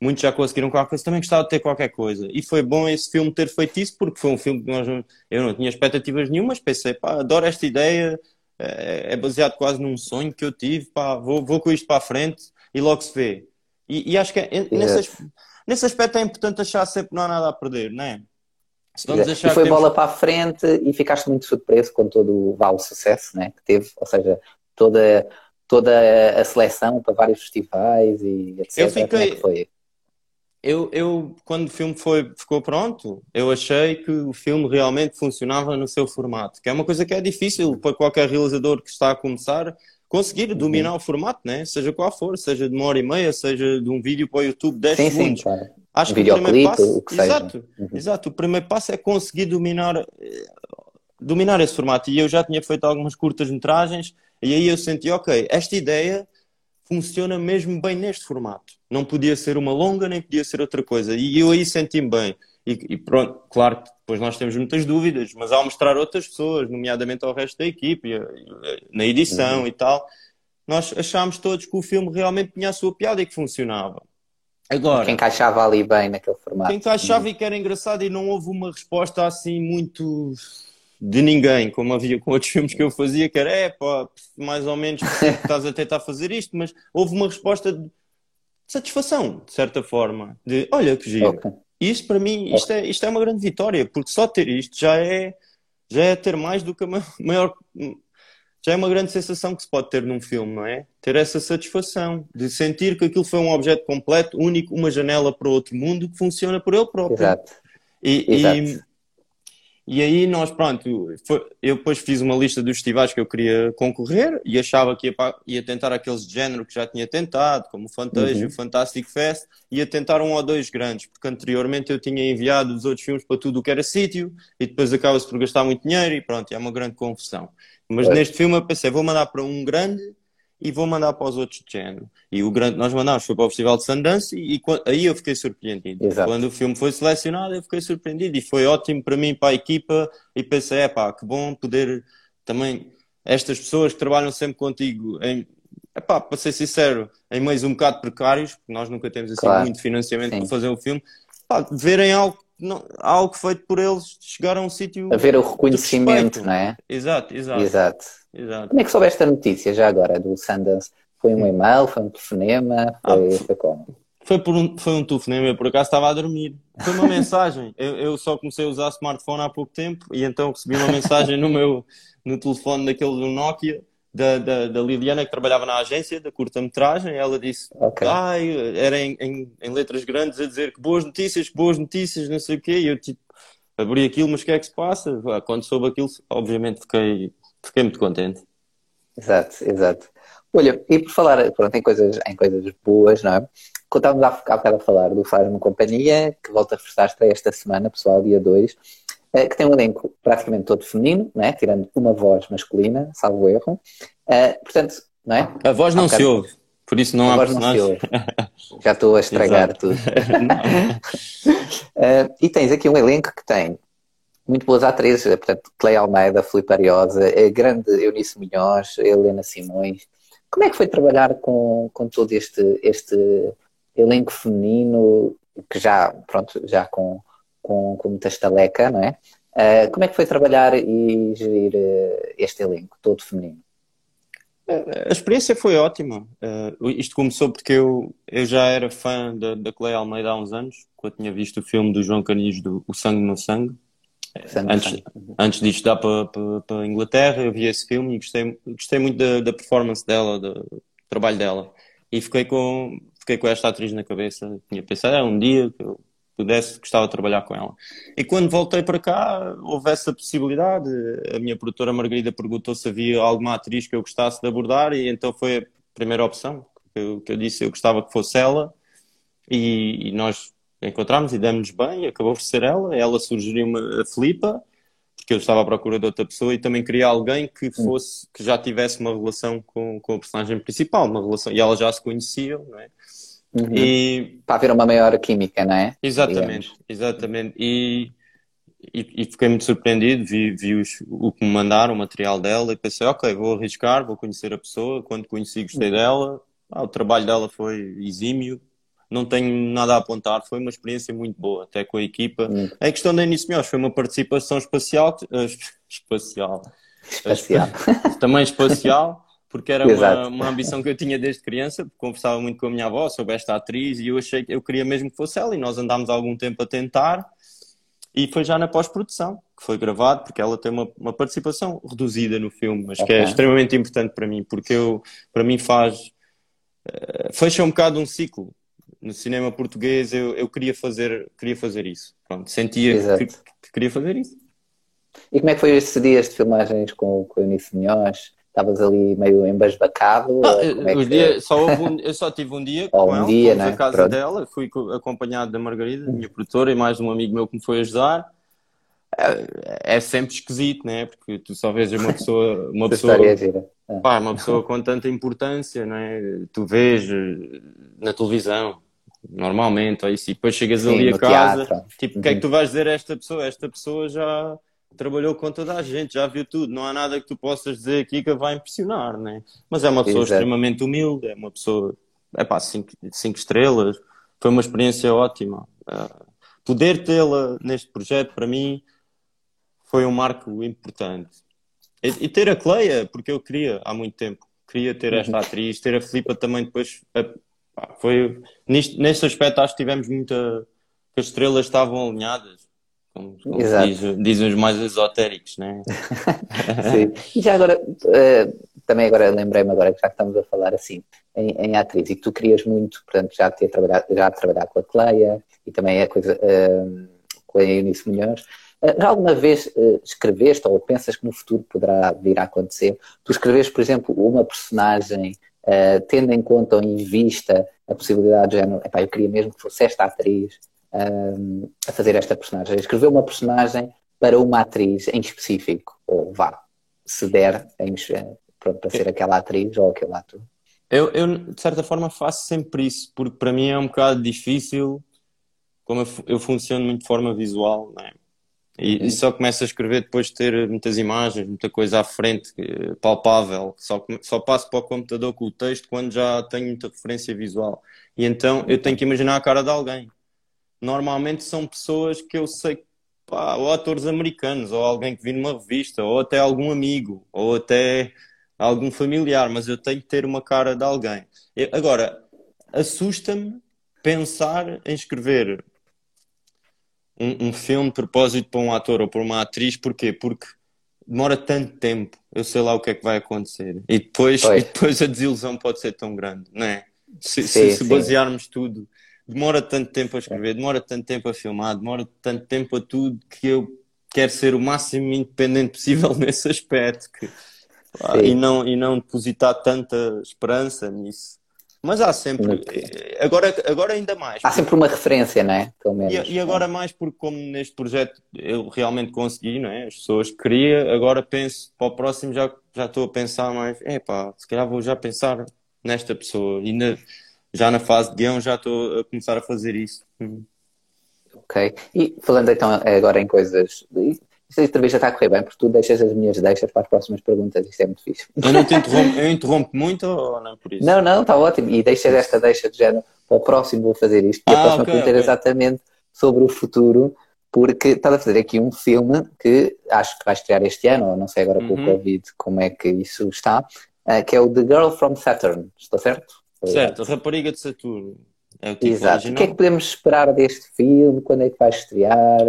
muitos já conseguiram qualquer coisa, também gostava de ter qualquer coisa. E foi bom esse filme ter feito isso, porque foi um filme que nós, eu não tinha expectativas nenhumas, pensei, pá, adoro esta ideia, é, é baseado quase num sonho que eu tive, pá, vou, vou com isto para a frente e logo se vê. E, e acho que é, nesse, nesse aspecto é importante achar sempre que não há nada a perder, não é? Se vamos achar e foi temos... bola para a frente e ficaste muito surpreso com todo o vale sucesso né, que teve, ou seja, toda, toda a seleção para vários festivais e etc. Eu fiquei, é eu, eu, quando o filme foi, ficou pronto, eu achei que o filme realmente funcionava no seu formato, que é uma coisa que é difícil para qualquer realizador que está a começar conseguir uhum. dominar o formato, né? seja qual for, seja de uma hora e meia, seja de um vídeo para o YouTube 10 sim, segundos. Sim, claro. Acho um que o primeiro passo, o exato, uhum. exato, o primeiro passo é conseguir dominar, eh, dominar esse formato. E eu já tinha feito algumas curtas metragens e aí eu senti, ok, esta ideia funciona mesmo bem neste formato. Não podia ser uma longa, nem podia ser outra coisa. E eu aí senti-me bem. E, e, pronto, claro que depois nós temos muitas dúvidas, mas ao mostrar outras pessoas, nomeadamente ao resto da equipe, na edição uhum. e tal, nós achámos todos que o filme realmente tinha a sua piada e que funcionava. Agora, que encaixava ali bem naquele formato. Que encaixava uhum. e que era engraçado e não houve uma resposta assim muito de ninguém, como havia com outros filmes que eu fazia, que era, é pá, mais ou menos estás a tentar fazer isto, mas houve uma resposta de satisfação, de certa forma, de olha que giro. Okay. Isto para mim, isto, é, isto é uma grande vitória, porque só ter isto já é, já é ter mais do que a maior. Já é uma grande sensação que se pode ter num filme, não é? Ter essa satisfação de sentir que aquilo foi um objeto completo, único, uma janela para outro mundo que funciona por ele próprio. Exato. E, Exato. E aí nós, pronto, foi, eu depois fiz uma lista dos festivais que eu queria concorrer e achava que ia, ia tentar aqueles de género que já tinha tentado, como o Fantasia, uhum. o Fantastic Fest, ia tentar um ou dois grandes, porque anteriormente eu tinha enviado os outros filmes para tudo o que era sítio e depois acaba-se por gastar muito dinheiro e pronto, é uma grande confusão. Mas é. neste filme eu pensei, vou mandar para um grande e vou mandar para os outros de género. E o grande nós mandámos foi para o Festival de Sundance e, e aí eu fiquei surpreendido. Exato. Quando o filme foi selecionado, eu fiquei surpreendido e foi ótimo para mim, para a equipa. E pensei, é pá, que bom poder também estas pessoas que trabalham sempre contigo em, epá, para ser sincero, em meios um bocado precários, porque nós nunca temos assim claro. muito financiamento Sim. para fazer um filme, verem algo, não, algo feito por eles, chegar a um sítio. A ver o reconhecimento, não é? Exato, exato. Exato. Exato. Como é que soubeste a notícia já agora do Sundance? Foi um e-mail, foi um telefonema, foi, ah, foi como? Foi, por um, foi um telefonema, eu por acaso estava a dormir. Foi uma mensagem. Eu, eu, só comecei a usar smartphone há pouco tempo e então recebi uma mensagem no meu no telefone daquele do Nokia da, da, da, Liliana que trabalhava na agência da curta-metragem. Ela disse, okay. ai, era em, em, em, letras grandes a dizer que boas notícias, que boas notícias, não sei o quê. E eu tipo, abri aquilo, mas o que é que se passa? Quando soube aquilo, obviamente fiquei, fiquei muito contente. Exato, exato. Olha, e por falar pronto, em, coisas, em coisas boas, não é? Quando estávamos há, há bocado a falar do Faz-me Companhia, que volta a estreia esta semana, pessoal, dia 2, eh, que tem um elenco praticamente todo feminino, não é? tirando uma voz masculina, salvo erro. Uh, portanto, não é? A voz não se ouve, por isso não a há personagem. Já estou a estragar tudo. uh, e tens aqui um elenco que tem muito boas atrizes, portanto, Cleia Almeida, Filipe Ariosa, a grande Eunice Munhoz, Helena Simões. Como é que foi trabalhar com, com todo este, este elenco feminino, que já, pronto, já com, com, com muita estaleca, não é? Uh, como é que foi trabalhar e gerir uh, este elenco todo feminino? A experiência foi ótima. Uh, isto começou porque eu, eu já era fã da, da Cleia Almeida há uns anos, quando tinha visto o filme do João Canis do O Sangue no Sangue. Sangue antes, sangue. antes de estudar para, para, para, a Inglaterra, eu vi esse filme e gostei, gostei muito da, da performance dela, do trabalho dela. E fiquei com, fiquei com esta atriz na cabeça. Tinha pensado, é um dia que eu pudesse, gostava de trabalhar com ela. E quando voltei para cá, houve essa possibilidade. A minha produtora Margarida perguntou se havia alguma atriz que eu gostasse de abordar, e então foi a primeira opção que eu, que eu disse. Eu gostava que fosse ela, e, e nós encontramos e demos bem, acabou por ser ela. Ela sugeriu-me a Filipa, porque eu estava à procura de outra pessoa e também queria alguém que fosse, que já tivesse uma relação com, com a personagem principal, uma relação, e elas já se conheciam, não é? Uhum. E... Para haver uma maior química, não é? Exatamente, Digamos. exatamente. E, e, e, fiquei muito surpreendido, vi, vi os, o que me mandaram, o material dela, e pensei, ok, vou arriscar, vou conhecer a pessoa. Quando conheci, gostei uhum. dela. Ah, o trabalho dela foi exímio, não tenho nada a apontar, foi uma experiência muito boa, até com a equipa. Uhum. A questão da Início Melhores foi uma participação espacial, uh, espacial, espacial. também espacial, porque era uma, uma, ambição que eu tinha desde criança, porque conversava muito com a minha avó sobre esta atriz e eu achei que eu queria mesmo que fosse ela e nós andámos algum tempo a tentar e foi já na pós-produção que foi gravado, porque ela tem uma, uma participação reduzida no filme, mas okay. que é extremamente importante para mim, porque eu, para mim faz uh, fecha um bocado um ciclo. No cinema português eu, eu queria fazer queria fazer isso. Pronto, sentia que, que, queria fazer isso. E como é que foi estes dias de filmagens com, com o Eunice Munhoz? Estavas ali meio embasbacado? Ah, é os dias, só um, eu só tive um dia com um ela, dia, né? casa Pronto. dela, fui acompanhado da Margarida, minha produtora, e mais um amigo meu que me foi ajudar. É, é sempre esquisito, né? Porque tu só vês uma pessoa, uma pessoa, ah. pá, uma pessoa com tanta importância, né? Tu vês eh, na televisão, normalmente, ou isso, e depois chegas Sim, ali a casa, teatro. tipo, o que é que uhum. tu vais dizer a esta pessoa? Esta pessoa já trabalhou com toda a gente, já viu tudo, não há nada que tu possas dizer aqui que vai impressionar, né? Mas é uma pessoa Exato. extremamente humilde, é uma pessoa, é pá, cinco, cinco estrelas, foi uma experiência ótima. Uh, poder tê-la neste projeto, para mim, foi um marco importante. E, e, ter a Cleia, porque eu queria há muito tempo, queria ter esta uhum. atriz, ter a Filipa também depois, uh, foi, neste, neste aspecto acho que tivemos muita, que as estrelas estavam alinhadas como, como diz, dizem os mais esotéricos, né? Sim. E já agora, uh, também agora lembrei-me agora, já que estamos a falar assim, em, em, atriz, e que tu querias muito, portanto, já ter trabalhado, já trabalhar com a Cleia e também a coisa uh, com a Eunice Munhoz. Uh, já alguma vez escreveste ou pensas que no futuro poderá vir a acontecer? Tu escreveste, por exemplo, uma personagem tendo em conta ou em vista a possibilidade de género, epá, eu queria mesmo que fosse esta atriz, um, a fazer esta personagem. Escreveu uma personagem para uma atriz em específico, ou vá, se der em, pronto, para ser aquela atriz ou aquele ator. Eu, eu, de certa forma, faço sempre isso, porque para mim é um bocado difícil, como eu, eu funciono muito de forma visual, é? e, e, só começo a escrever depois de ter muitas imagens, muita coisa à frente, palpável. Só, só passo para o computador com o texto quando já tenho muita referência visual. E então eu tenho que imaginar a cara de alguém normalmente são pessoas que eu sei, pá, ou atores americanos, ou alguém que vi numa revista, ou até algum amigo, ou até algum familiar, mas eu tenho que ter uma cara de alguém. Eu, agora, assusta-me pensar em escrever um, um, filme de propósito para um ator ou para uma atriz, porquê? Porque demora tanto tempo, eu sei lá o que é que vai acontecer. E depois, e depois a desilusão pode ser tão grande, não é? Se, sim, se, se basearmos tudo demora tanto tempo a escrever, demora tanto tempo a filmar, demora tanto tempo a tudo que eu quero ser o máximo independente possível nesse aspecto que, pá, e, não, e não depositar tanta esperança nisso. Mas há sempre, agora, agora ainda mais. Há sempre uma referência, não é? E, e, agora mais porque como neste projeto eu realmente consegui, não é? As pessoas queria, agora penso para o próximo já, já estou a pensar mais, é pá, se calhar vou já pensar nesta pessoa. E na, já na fase de guião já estou a começar a fazer isso. Ok. E falando então agora em coisas. Esta entrevista está a correr bem, porque tu deixas as minhas deixas para as próximas perguntas, isto é muito fixe. Eu não te interrompo, eu interrompo muito ou não por isso? Não, não, está ótimo. E deixas esta deixa de género para o próximo vou fazer isto. E ah, a próxima okay, pergunta okay. é exatamente sobre o futuro, porque estás a fazer aqui um filme que acho que vai estrear este ano, ou não sei agora com uhum. o Covid como é que isso está, uh, que é o The Girl from Saturn, estou certo? Certo, Rapariga de Saturno. É o tipo Exato. Original. O que é que podemos esperar deste filme? Quando é que vai estrear?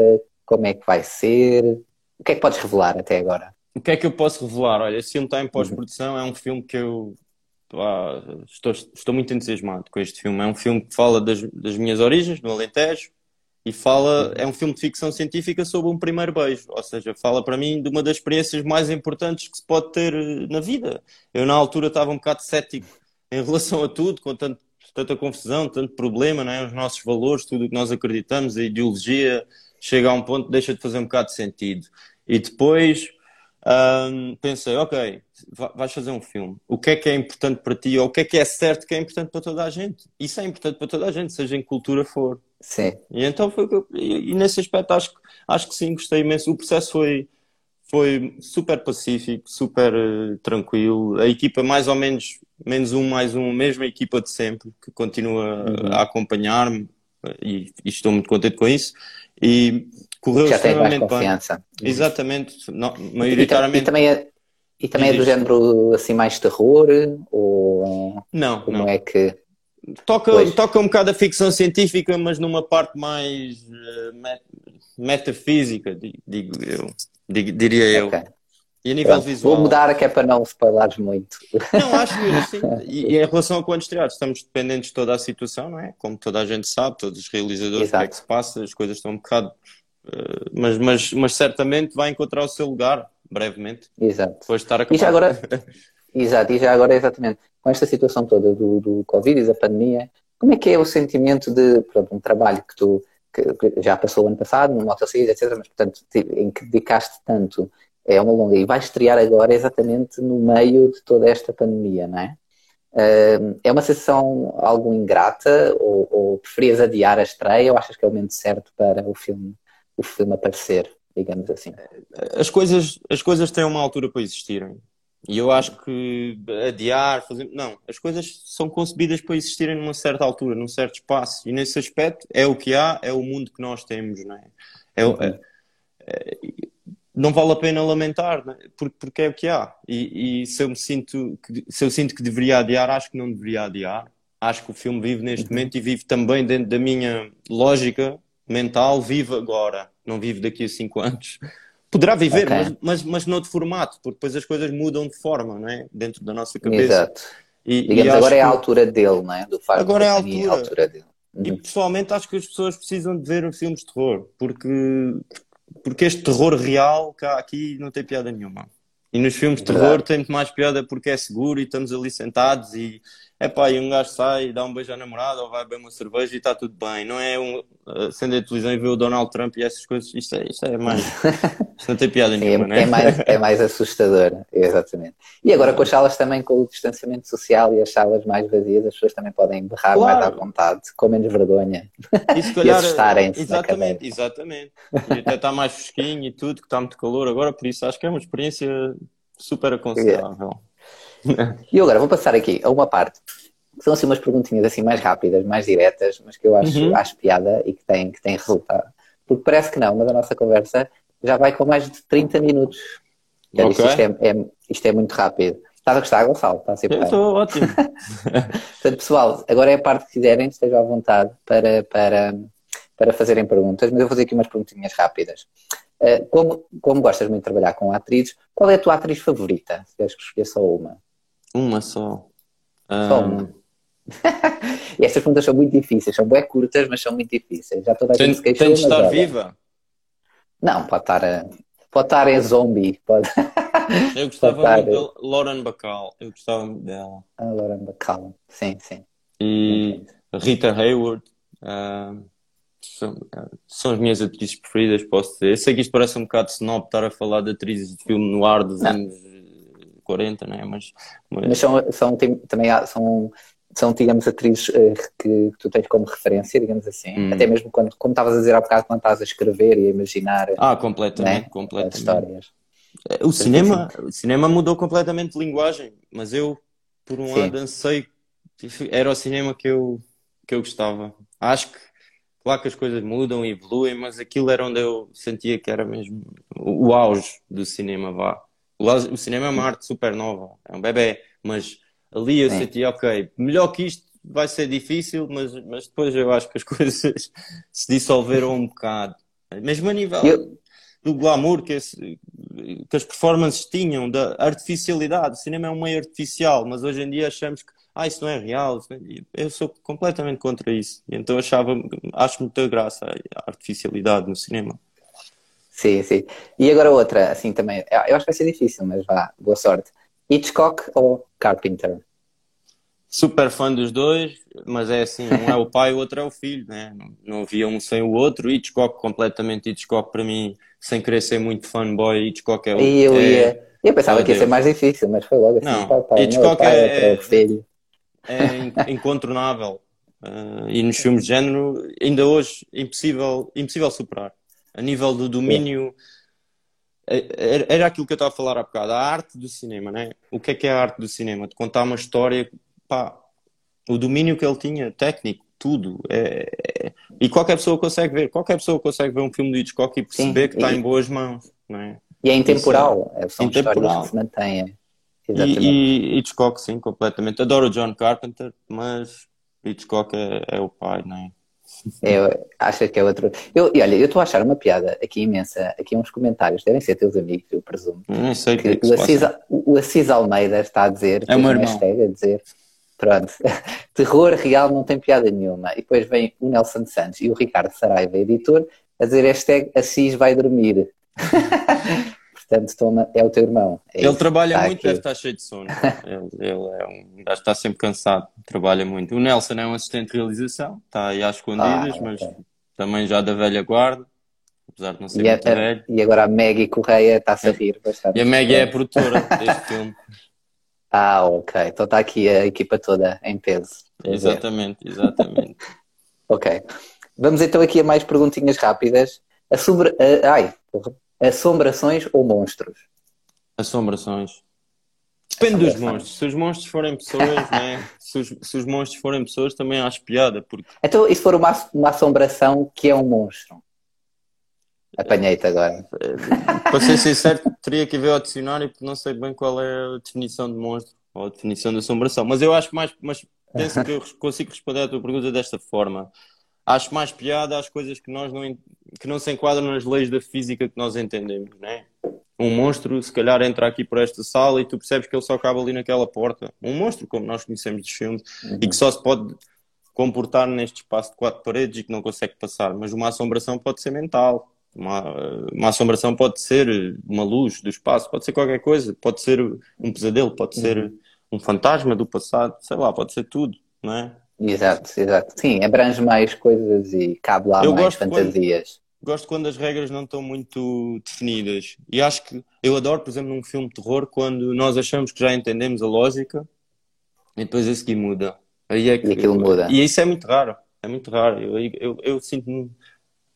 Como é que vai ser? O que é que podes revelar até agora? O que é que eu posso revelar? Olha, esse filme está em pós-produção, é um filme que eu ah, estou, estou muito entusiasmado com este filme. É um filme que fala das, das minhas origens, no Alentejo, e fala, é um filme de ficção científica sobre um primeiro beijo, ou seja, fala para mim de uma das experiências mais importantes que se pode ter eh, na vida. Eu na altura estava um bocado cético em relação a tudo, com tanto, tanta confusão, tanto problema, não é? os nossos valores, tudo o que nós acreditamos, a ideologia chega a um ponto deixa de fazer um bocado de sentido. E depois hum, pensei, ok, vais fazer um filme. O que é que é importante para ti ou o que é que é certo que é importante para toda a gente? Isso é importante para toda a gente, seja em cultura for. Sim. E então foi e, e nesse aspecto acho, acho que sim, gostei imenso. O processo foi foi super pacífico, super uh, tranquilo. A equipa mais ou menos, menos um, mais um, mesma equipa de sempre, que continua uhum. a acompanhar-me e, e, estou muito contente com isso. E correu Já extremamente mais confiança. bem. Exatamente, não, maioritariamente. E, também é, e também é do género assim mais terror? Ou não, como não. é que. Toca, toca um bocado a ficção científica, mas numa parte mais uh, metafísica, digo eu diria eu. Okay. E a nível Pronto, visual. Vou mudar que é para não spoilares muito. Não, acho que assim. E, e em relação a quando estrear, estamos dependentes de toda a situação, não é? Como toda a gente sabe, todos os realizadores, Exato. o que é que se passa, as coisas estão um bocado. Uh, mas, mas, mas certamente vai encontrar o seu lugar brevemente. Exato. Depois de estar a E já agora, exato, e já agora exatamente, com esta situação toda do, do Covid e da pandemia, como é que é o sentimento de pronto, um trabalho que tu que já passou o ano passado, no Motociclis, etc., mas portanto em que dedicaste tanto, é uma longa, e vai estrear agora exatamente no meio de toda esta pandemia, não é? É uma sensação algo ingrata ou, ou preferias adiar a estreia ou achas que é o momento certo para o filme, o filme aparecer, digamos assim? As coisas, as coisas têm uma altura para existirem. E eu acho que adiar, fazer. Não, as coisas são concebidas para existirem numa certa altura, num certo espaço. E nesse aspecto é o que há, é o mundo que nós temos, não é? é, é, é não vale a pena lamentar, é? porque, porque é o que há. E, e, se, eu me sinto que, se eu sinto que deveria adiar, acho que não deveria adiar. Acho que o filme vive neste uhum. momento e vive também dentro da minha lógica mental, vive agora, não vive daqui a cinco anos. Poderá viver, okay. mas, mas, mas noutro formato, porque depois as coisas mudam de forma, não é? Dentro da nossa cabeça. Exato. E, Digamos, e agora é a altura dele, não é? Do facto agora é a altura. A altura dele. Uhum. E pessoalmente acho que as pessoas precisam de ver filmes de terror, porque, porque este terror real cá aqui não tem piada nenhuma. E nos filmes de terror tem muito mais piada porque é seguro e estamos ali sentados e é pá, e um gajo sai, dá um beijo à namorada ou vai beber uma cerveja e está tudo bem. Não é um acender a televisão e ver o Donald Trump e essas coisas. Isto é, isto é mais. Isto não tem piada nenhuma, é, né? é, mais, é mais assustador, exatamente. E agora com as salas também, com o distanciamento social e as salas mais vazias, as pessoas também podem berrar claro. mais à vontade, com menos vergonha. E, se calhar, e assustarem-se. Exatamente, exatamente. E até está mais fresquinho e tudo, que está muito calor agora, por isso acho que é uma experiência super aconselhável. E agora vou passar aqui a uma parte. São assim umas perguntinhas assim mais rápidas, mais diretas, mas que eu acho, uhum. acho piada e que têm, que têm resultado. Porque parece que não, mas a nossa conversa já vai com mais de 30 minutos. Okay. Isto, é, é, isto é muito rápido. Estás a gostar, Gonçalo? Está a ser Estou ótimo. Portanto, pessoal, agora é a parte que quiserem, estejam à vontade para, para, para fazerem perguntas, mas eu vou fazer aqui umas perguntinhas rápidas. Uh, como, como gostas muito de trabalhar com atrizes, qual é a tua atriz favorita? Se queres que escolher só uma. Uma só. Só um... uma. E estas perguntas são muito difíceis, são bem curtas, mas são muito difíceis. Já toda a gente Tem, se queixou, tem de estar olha, viva. Não, pode estar, a- pode estar em zombie. Pode... Eu gostava Pode muito estar. da Lauren Bacall. Eu gostava muito dela. A Lauren Bacall. Sim, sim. E Rita Hayworth. ah, são, são as minhas atrizes preferidas, posso dizer. Eu sei que isto parece um bocado snob estar a falar de atrizes de filme no ar dos anos eh, 40, né? Mas, mas Mas são, são, também há- são, são, digamos, atrizes eh, que, tu tens como referência, digamos assim. Hum. Até mesmo quando, como estavas a dizer há bocado, quando estás a escrever e a imaginar ah, completamente, né, as completamente. histórias. O cinema, o cinema mudou completamente de linguagem, mas eu, por um Sim. lado, ansei, era o cinema que eu, que eu gostava. Acho que, claro que as coisas mudam e evoluem, mas aquilo era onde eu sentia que era mesmo o auge do cinema, vá. O, cinema é uma arte super nova, é um bebê, mas ali eu Sim. sentia, ok, melhor que isto vai ser difícil, mas, mas depois eu acho que as coisas se dissolveram um bocado. Mesmo a nível Eu- do glamour que, esse- que as performances tinham, da artificialidade. O cinema é um meio artificial, mas hoje em dia achamos que ah, isso não é real. é-" Eu sou completamente contra isso. Então achava, acho muita graça a artificialidade no cinema. Sim, sim. E agora outra, assim também. Eu acho que vai ser difícil, mas vá, boa sorte. Hitchcock ou Carpenter? Super fã dos dois, mas é assim, um é o pai, o outro é o filho, né? Não, havia um sem o outro. Hitchcock, completamente Hitchcock, para mim, sem querer ser muito fanboy, Hitchcock é o. E eu é- ia. Eu pensava Meu que ia ser Deus. mais difícil, mas foi logo assim. Não, é o Hitchcock pai, é- filho. é in- incontornável. Uh, e nos filmes de género, ainda hoje, impossível, impossível superar. A nível do domínio, é- era era aquilo que eu estava a falar há bocado, a arte do cinema, né? O que é que é a arte do cinema? De contar uma história, pá, o domínio que ele tinha, técnico, tudo. É, é- e qualquer pessoa consegue ver, qualquer pessoa consegue ver um filme de Hitchcock e perceber Sim, que está em boas mãos, não é? E é intemporal. São Intemporal. que se mantêm. Exatamente. E, e Hitchcock, sim, completamente. Adoro o John Carpenter, mas Hitchcock é, é o pai, não é? Eu acho que é outro. Eu, e olha, eu estou a achar uma piada aqui imensa. Aqui uns comentários, devem ser teus amigos, eu presumo. Nem sei o que é Que que o, Assis, o Assis Almeida está a dizer, É um irmão. hashtag a dizer, pronto, terror real não tem piada nenhuma. E depois vem o Nelson Santos e o Ricardo Saraiva, editor, a dizer hashtag Assis vai dormir. Portanto, toma, é o teu irmão. É Ele isso, trabalha está muito, aqui. deve estar cheio de sono. Ele, ele é um gajo está sempre cansado, trabalha muito. O Nelson é um assistente de realização, está aí às escondidas, Ah, mas ok. também já da velha guarda, apesar de não ser E, a- muito velho. e agora a Maggie Correia está-se a rir bastante. E a Maggie é a produtora deste filme. Ah, ok. Então está aqui a equipa toda em peso. A. Exatamente, exatamente. Ok. Vamos então aqui a mais perguntinhas rápidas. Assombra... ah, ai, porra. Assombrações ou monstros? Assombrações. Depende dos monstros. Se os monstros forem pessoas, né? se, os, se os monstros forem pessoas, também acho piada, porque Então, e se for uma, uma assombração que é um monstro? Apanhei-te agora. Para ser sincero, teria que ver ao dicionário porque não sei bem qual é a definição de monstro ou a definição de assombração. Mas eu acho mais, mas penso que eu consigo responder à tua pergunta desta forma. Acho mais piada às coisas que nós não, que não se enquadram nas leis da física que nós entendemos, né? Um monstro, se calhar, entra aqui por esta sala e tu percebes que ele só cabe ali naquela porta. Um monstro, como nós conhecemos dos filmes, e que só se pode comportar neste espaço de quatro paredes e que não consegue passar. Mas uma assombração pode ser mental. Uma, uma assombração pode ser uma luz do espaço, pode ser qualquer coisa, pode ser um pesadelo, pode ser um fantasma do passado, sei lá, pode ser tudo, não é? Exato, exato. Sim, abrange mais coisas e cabe lá Eu mais gosto quando- fantasias. Gosto quando as regras não estão muito definidas. E acho que eu adoro, por exemplo, num filme de terror, quando nós achamos que já entendemos a lógica e depois a seguir muda. Aí é que... E aquilo muda. E isso é muito raro. É muito raro. Eu, eu, eu sinto-me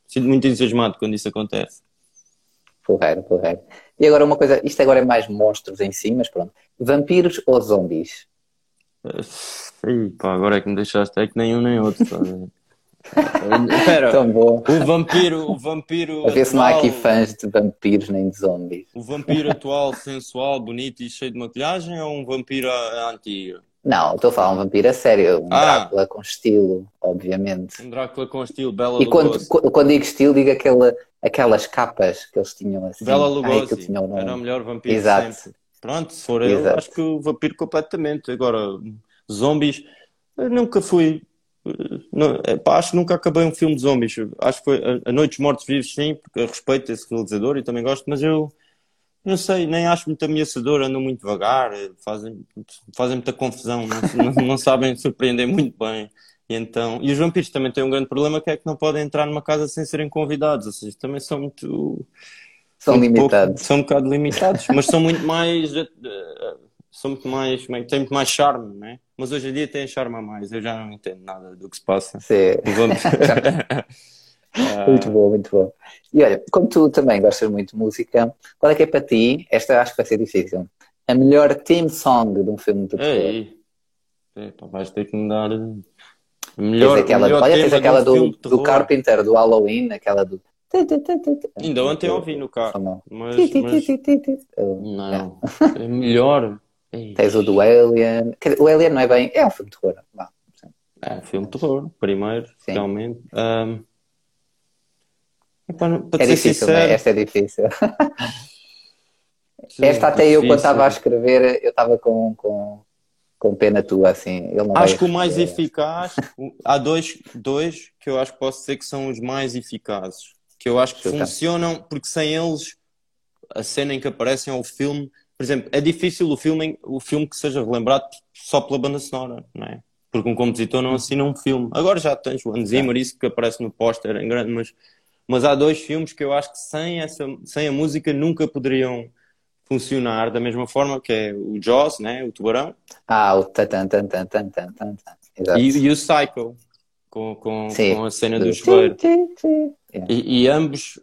sinto muito entusiasmado quando isso acontece. Porreiro, porreiro. E agora uma coisa, isto agora é mais monstros em si, mas pronto. Vampiros ou zombies? Ih, pá, agora é que me deixaste, é que nem um nem outro. tá? Espera, Tão bom. o vampiro, o vampiro A ver se não há aqui atual, fãs de vampiros nem de zombies. o vampiro atual, sensual, bonito e cheio de maquilhagem ou um vampiro antiga? Não, estou a falar um vampiro a sério, um Ah. Drácula com estilo, obviamente. Um Drácula com estilo Bela E quando, Lugosi. qu- quando digo estilo, digo aquela, aquelas capas que eles tinham assim. Bela Ai, que Lugosi tinha o nome. era o melhor vampiro de Exato. sempre. Pronto, se for eu, Exato. acho que o vampiro completamente. Agora, zombies, nunca fui não, pá, acho que nunca acabei um filme de zombies. Acho que foi A Noite dos Mortos Vivos, sim, porque eu respeito esse realizador e também gosto, mas eu não sei, nem acho muito ameaçador, andam muito devagar, fazem, fazem muita confusão, não, não, não sabem surpreender muito bem. E, então, e os vampiros também têm um grande problema que é que não podem entrar numa casa sem serem convidados, ou seja, também são muito. São limitados. Pouco, são um bocado limitados, mas são muito mais. Uh, são muito mais. É têm muito mais charme, né? Mas hoje em dia têm charme a mais. Eu já não entendo nada do que se passa. Sim. muito bom, muito bom. E olha, como tu também gostas muito de música, qual é que é para ti? Esta acho que vai ser difícil. A melhor theme song de um filme de terror? Epa, vais ter que me dar. Melhor, tens aquela, melhor olha, tens aquela do, do Carpenter, do Halloween, aquela do. Ainda ontem eu ouvi no carro. Mas, mas... Não, é melhor. Tens o do Alien. O Alien não é bem. É um filme de terror. é um filme de terror, primeiro, Sim. realmente. Um... Para, para é difícil, sincero... né? Esta é difícil. Sim, Esta até difícil. eu, quando estava a escrever, eu estava com, com, com pena tua, assim. acho que o mais eficaz, há dois, dois que eu acho que posso dizer que são os mais eficazes. Que eu acho que funcionam, porque sem eles, a cena em que aparecem é o filme. Por exemplo, é difícil o filme, o filme que seja relembrado só pela banda sonora, não é? Porque um compositor não assina um filme. Agora já tens o Hans Zimmer, isso que aparece no póster em grande, mas mas há dois filmes que eu acho que sem, essa, sem a música nunca poderiam funcionar da mesma forma, que é o Jaws, né? o Tubarão. Ah, o tan tan tan tan tan tan tan. E, e o Psycho, com, com, com a cena do chuveiro. E, e, ambos,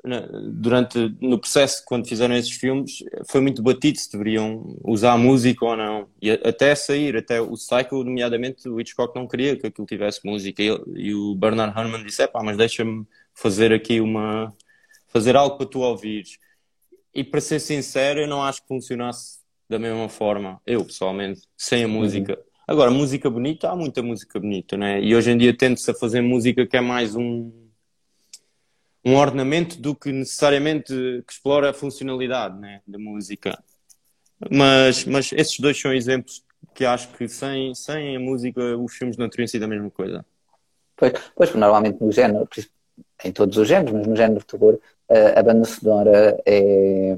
durante no processo, quando fizeram esses filmes, foi muito batido se deveriam usar música ou não. E até sair, até o Psycho, nomeadamente, o Hitchcock não queria que aquilo tivesse música. E, e o Bernard Herrmann disse: é pá, mas deixa-me fazer aqui uma. fazer algo para tu ouvires. E para ser sincero, eu não acho que funcionasse da mesma forma, eu pessoalmente, sem a uhum. música. Uhum. Agora, música bonita, há muita música bonita, né? E hoje em dia tende-se a fazer música que é mais um, um ornamento do que necessariamente que explora a funcionalidade né, da música. Mas, mas esses dois são exemplos que acho que sem, sem a música os filmes não teriam sido a mesma coisa. Pois, pois normalmente no género, em todos os géneros, mas no género de terror, a banda sonora é,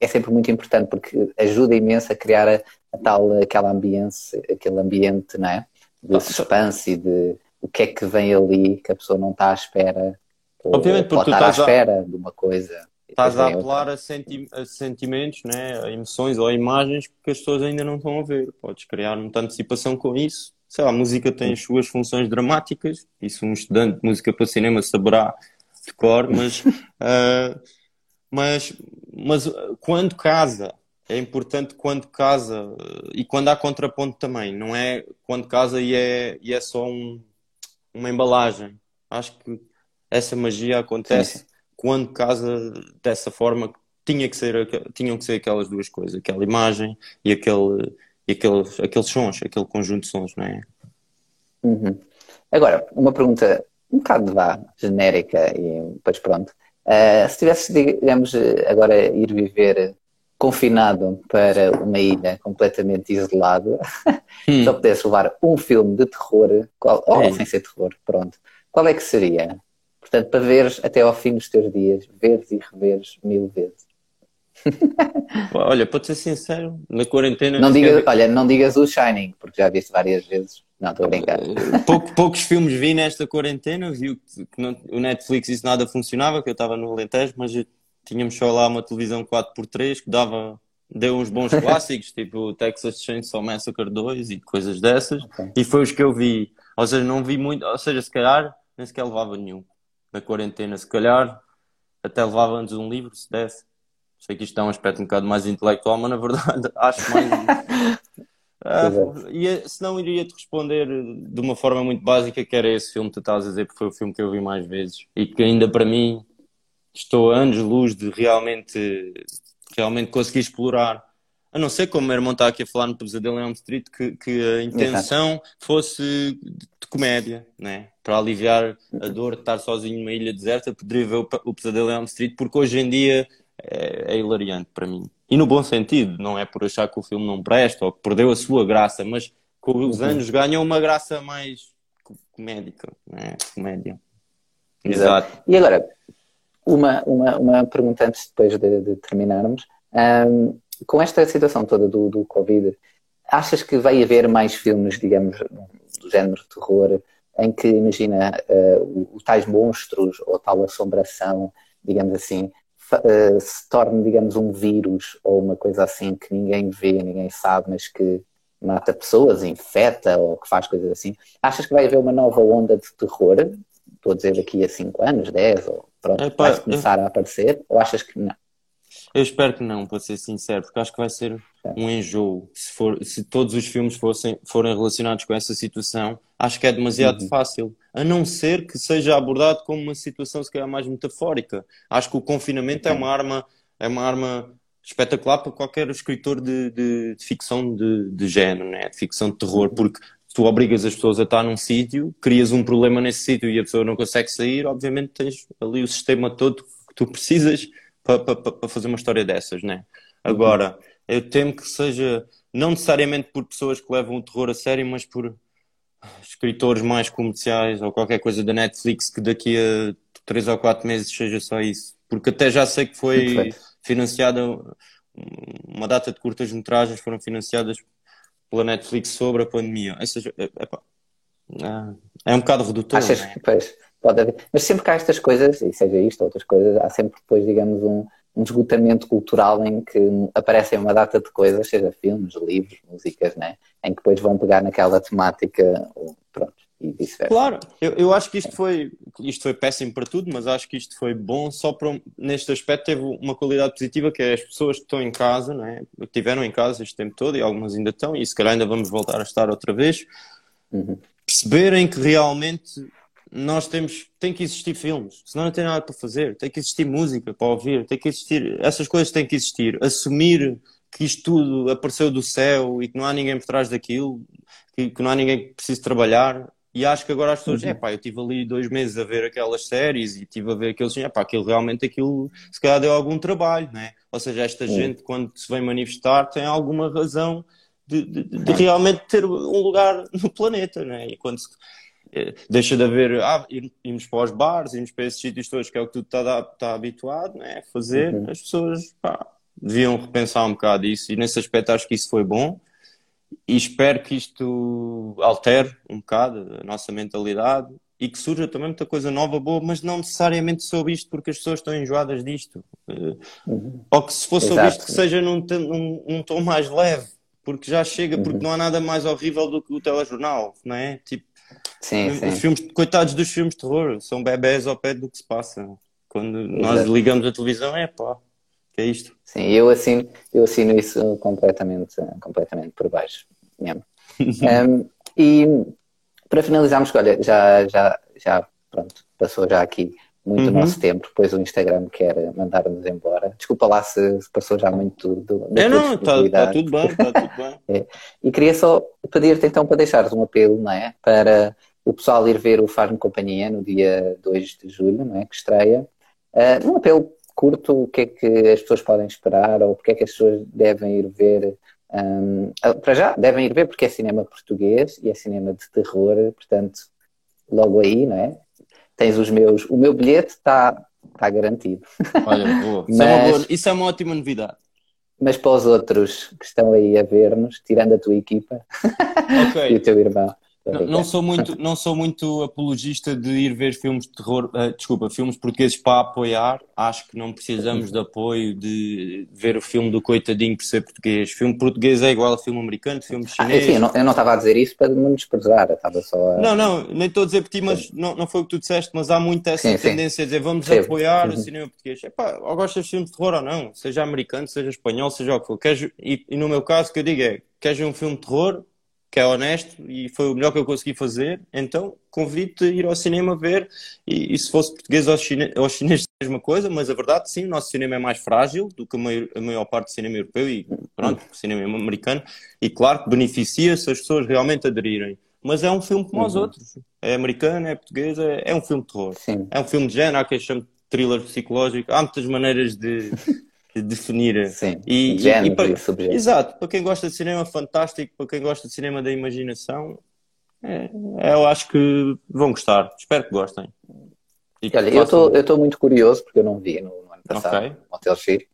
é sempre muito importante porque ajuda imenso a criar a, a tal, aquela ambiente, aquele ambiente, não é? De suspense e de o que é que vem ali que a pessoa não está à espera. Obviamente, porque tu estás à espera a, de uma coisa. Estás a apelar a, senti a, sentimentos, né? a emoções ou a imagens que as pessoas ainda não estão a ver. Podes criar muita antecipação com isso sei lá, a música tem as suas funções dramáticas, isso um estudante de música para cinema saberá de cor, mas, uh, mas, mas quando casa, é importante quando casa e quando há contraponto também, não é quando casa e é, e é só um, uma embalagem. Acho que essa magia acontece sim, sim. quando casa dessa forma tinha que ser, tinham que ser aquelas duas coisas, aquela imagem e aquele e aqueles, aqueles sons, aquele conjunto de sons, não é? Uhum. Agora, uma pergunta um bocado vá, genérica e depois pronto. Uh, se tivesse, digamos, agora ir viver confinado para uma ilha completamente isolado, hum. só pudesse levar um filme de terror, qual, ou oh, sem ser terror, pronto, qual é que seria? Portanto, para veres até ao fim dos teus dias, veres e reveres mil vezes. Olha, para ser sincero, na quarentena. Não diga, Olha, não digas o Shining, porque já viste várias vezes. Não, estou a brincar. Eh, pouco, poucos filmes vi nesta quarentena, vi que, que não, o Netflix isso nada funcionava, que eu estava no Alentejo, mas tínhamos só lá uma televisão 4x3 que dava, deu uns bons clássicos, tipo o Texas Chainsaw Massacre 2 e coisas dessas, okay. e foi os que eu vi. Ou seja, não vi muito, ou seja, se calhar nem sequer levava nenhum na quarentena, se calhar até levava antes um livro, se desse. Sei que isto dá um aspecto um bocado mais intelectual, mas na verdade acho mais. ia, se não, iria-te responder de uma forma muito básica, que era esse filme que tu estás a dizer, porque foi o filme que eu vi mais vezes e que ainda para mim estou a anos-luz de realmente, realmente conseguir explorar. A não ser como o meu irmão está aqui a falar no Pesadelo em Elm Street, que, que a intenção Exato. fosse de comédia, né? para aliviar a dor de estar sozinho numa ilha deserta, poderia ver o, o Pesadelo em Elm Street, porque hoje em dia é, é hilariante para mim. E no bom sentido, não é por achar que o filme não presta ou que perdeu a sua graça, mas com os uhum. anos ganhou uma graça mais. comédica, não é? Comédia. Exato. Exato. E agora, uma, uma, uma pergunta antes depois de, de terminarmos. Um, com esta situação toda do, do Covid, achas que vai haver mais filmes, digamos, do género de terror, em que, imagina, uh, os tais monstros ou tal assombração, digamos assim, uh, se torne, digamos, um vírus ou uma coisa assim que ninguém vê, ninguém sabe, mas que mata pessoas, infecta ou que faz coisas assim. Achas que vai haver uma nova onda de terror? Estou a dizer daqui a 5 anos, 10, ou pronto, é, vai começar eu... a aparecer? Ou achas que não? Eu espero que não, para ser sincero, porque acho que vai ser um enjoo. Se, for, se todos os filmes fossem, forem relacionados com essa situação, acho que é demasiado uhum. fácil. A não ser que seja abordado como uma situação se calhar mais metafórica. Acho que o confinamento é uma arma, é uma arma espetacular para qualquer escritor de, de, de ficção de, de género, né? de ficção de terror, porque tu obrigas as pessoas a estar num sítio, crias um problema nesse sítio e a pessoa não consegue sair, obviamente tens ali o sistema todo que tu precisas para, para, para fazer uma história dessas, né? Agora, eu temo que seja não necessariamente por pessoas que levam o terror a sério, mas por escritores mais comerciais ou qualquer coisa da Netflix que daqui a 3 ou 4 meses seja só isso. Porque até já sei que foi financiada uma data de curtas-metragens foram financiadas pela Netflix sobre a pandemia. Ou seja, é, é, é um bocado redutor. Achas que, pois, pode haver. Mas sempre que há estas coisas, e seja isto ou outras coisas, há sempre depois, digamos, um, um esgotamento cultural em que aparecem uma data de coisas, seja filmes, livros, músicas, né? em que depois vão pegar naquela temática, pronto, e vice-versa. Claro, eu, eu acho que isto foi, isto foi péssimo para tudo, mas acho que isto foi bom só para, neste aspecto teve uma qualidade positiva que é as pessoas que estão em casa, né? que estiveram em casa este tempo todo e algumas ainda estão, e se calhar ainda vamos voltar a estar outra vez, uhum. perceberem que realmente nós temos, tem que existir filmes, senão não tem nada para fazer, tem que existir música para ouvir, tem que existir, essas coisas têm que existir. Assumir que isto tudo apareceu do céu e que não há ninguém por trás daquilo, que, que não há ninguém que precise trabalhar. E acho que agora as pessoas, uhum. é pá, eu estive ali dois meses a ver aquelas séries e estive a ver aqueles, é pá, aquilo realmente, aquilo se calhar deu algum trabalho, né? Ou seja, esta uhum. gente, quando se vem manifestar, tem alguma razão de, de, de, realmente ter um lugar no planeta, né? E quando se, deixa de haver, ah, irmos para os bares, irmos para esses sítios todos, que é o que tu está tá habituado né, a fazer, uhum. as pessoas pá, deviam repensar um bocado isso, e nesse aspecto acho que isso foi bom, e espero que isto altere um bocado a nossa mentalidade e que surja também muita coisa nova, boa, mas não necessariamente sobre isto, porque as pessoas estão enjoadas disto. Eh, uhum. Ou que se fosse sobre isto, que seja num, num, num tom mais leve, porque já chega, porque uhum. não há nada mais horrível do que o telejornal, não é? Tipo, Sim, sim. Os filmes, coitados dos filmes de terror, são bebés ao pé do que se passa. Quando nós ligamos a televisão, é pá, que é isto. Sim, eu assino, eu assino isso completamente, completamente por baixo. um, e para finalizarmos, olha, já, já, já, pronto, passou já aqui muito uhum. nosso tempo, depois o Instagram quer mandar-nos embora. Desculpa lá se, se, passou já muito do, É, não, está tá tudo bem, está tudo bem. é. E queria só pedir-te então para deixares um apelo, não é? Para o pessoal ir ver o Faz-me Companhia no dia 2 de julho, não é? Que estreia. Uh, um apelo curto, o que é que as pessoas podem esperar ou porque é que as pessoas devem ir ver. Um, ah, para já, devem ir ver porque é cinema português e é cinema de terror, portanto, logo aí, não é? tens os meus. O meu bilhete está tá garantido. Olha, boa. Isso, mas, é boa, isso, é uma ótima novidade. Mas para os outros que estão aí a ver-nos, tirando a tua equipa okay. e o teu irmão. Não, não, sou muito, não sou muito apologista de ir ver filmes de terror, uh, desculpa, filmes portugueses para apoiar. Acho que não precisamos de apoio de ver o filme do coitadinho por ser português. Filme português é igual a filme americano, filme chinês. Ah, enfim, eu não, estava a dizer isso para me desprezar, estava só a... Não, não, nem estou a dizer por ti, mas não, não foi o que tu disseste, mas há muito essa sim, tendência sim. a dizer vamos sim. apoiar uhum. o cinema português. Epá, ou gostas de filmes de terror ou não, seja americano, seja espanhol, seja o que for. Queres, e, e no meu caso, o que eu digo é, queres ver um filme de terror? Que é honesto e foi o melhor que eu consegui fazer, então convido-te a ir ao cinema ver e, e se fosse português ou, chinês a mesma coisa, mas a verdade sim, o nosso cinema é mais frágil do que a maior, a maior parte do cinema europeu e pronto, o cinema americano e claro que beneficia se as pessoas realmente aderirem. Mas é um filme como os uhum. outros. É americano, é português, é, é um filme de terror. Sim. É um filme de género, há quem chame de thriller psicológico. Há muitas maneiras de, definir. Sim, e, género, e, para, Exato, para quem gosta de cinema fantástico, para quem gosta de cinema da imaginação, é, eu acho que vão gostar. Espero que gostem. E Olha, eu estou muito curioso, porque eu não vi no, no ano passado, okay. no Hotel X.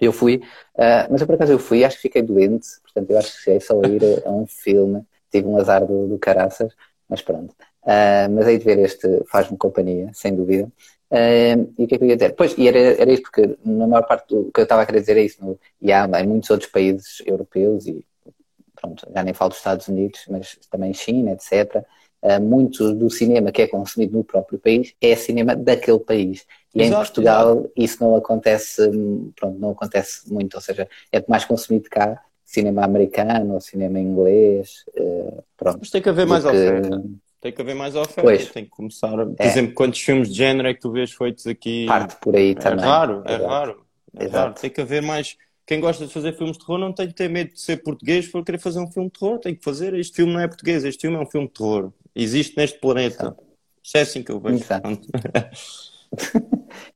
Eu fui, uh, mas eu por acaso eu fui acho que fiquei doente, portanto eu acho que cheguei só a ir a um filme, tive um azar do, do caraças, mas pronto. Uh, mas aí de ver este faz-me companhia, sem dúvida. Uh, e o que é que eu ia dizer? Pois, e era, era isso, porque na maior parte do que eu estava a querer dizer é isso, no, e há em muitos outros países europeus, e pronto, já nem falo dos Estados Unidos, mas também China, etc. Uh, muito do cinema que é consumido no próprio país é cinema daquele país. E exato, em Portugal exato. isso não acontece, pronto, não acontece muito, ou seja, é mais consumido cá cinema americano ou cinema inglês. Uh, pronto. Mas tem que haver mais que... oferta. Tem que haver mais oferta. Pois. Tem que começar. Por é. exemplo, quantos filmes de género é que tu vês feitos aqui? Parte por aí é também. Raro, é raro, é raro. Tem que haver mais. Quem gosta de fazer filmes de terror não tem que ter medo de ser português por querer fazer um filme de terror. Tem que fazer. Este filme não é português, este filme é um filme de terror. Existe neste planeta. Exato. Isso é assim que eu vejo.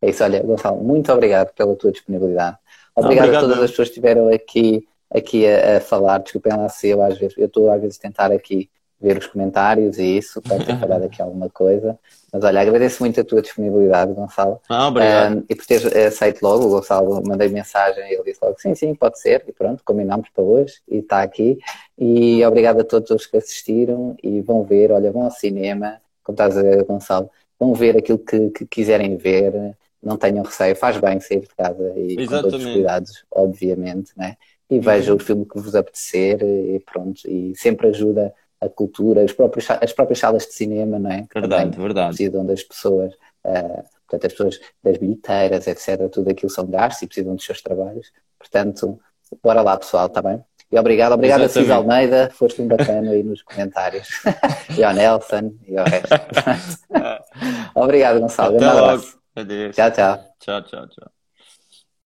é isso, olha, Gonçalo, muito obrigado pela tua disponibilidade. Obrigado, obrigado a todas as pessoas que estiveram aqui, aqui a, a falar. Desculpem lá se eu às vezes, eu estou às vezes a tentar aqui ver os comentários e isso, para ter falado aqui alguma coisa. Mas olha, agradeço muito a tua disponibilidade, Gonçalo. Ah, obrigado. Um, e por teres aceito logo, o Gonçalo mandei mensagem e ele disse logo, sim, sim, pode ser. E pronto, combinámos para hoje e está aqui. E obrigado a todos os que assistiram e vão ver, olha, vão ao cinema, como estás a ver, Gonçalo, vão ver aquilo que, que quiserem ver, não tenham receio, faz bem sair de casa e Exatamente. com todos os cuidados, obviamente, né? E vejam uhum. o filme que vos apetecer e pronto, e sempre ajuda a cultura, as próprias, as próprias salas de cinema, não é? verdade, verdade. Precisam das pessoas, uh, portanto, as pessoas das bilheteiras, etc. Tudo aquilo são gastos e precisam dos seus trabalhos. Portanto, bora lá, pessoal, está bem? E obrigado, obrigado a Cis Almeida, foste um bacana aí nos comentários. e ao Nelson e ao resto. obrigado, Gonçalo. Até um. Adeus. Tchau, tchau. Tchau, tchau, tchau.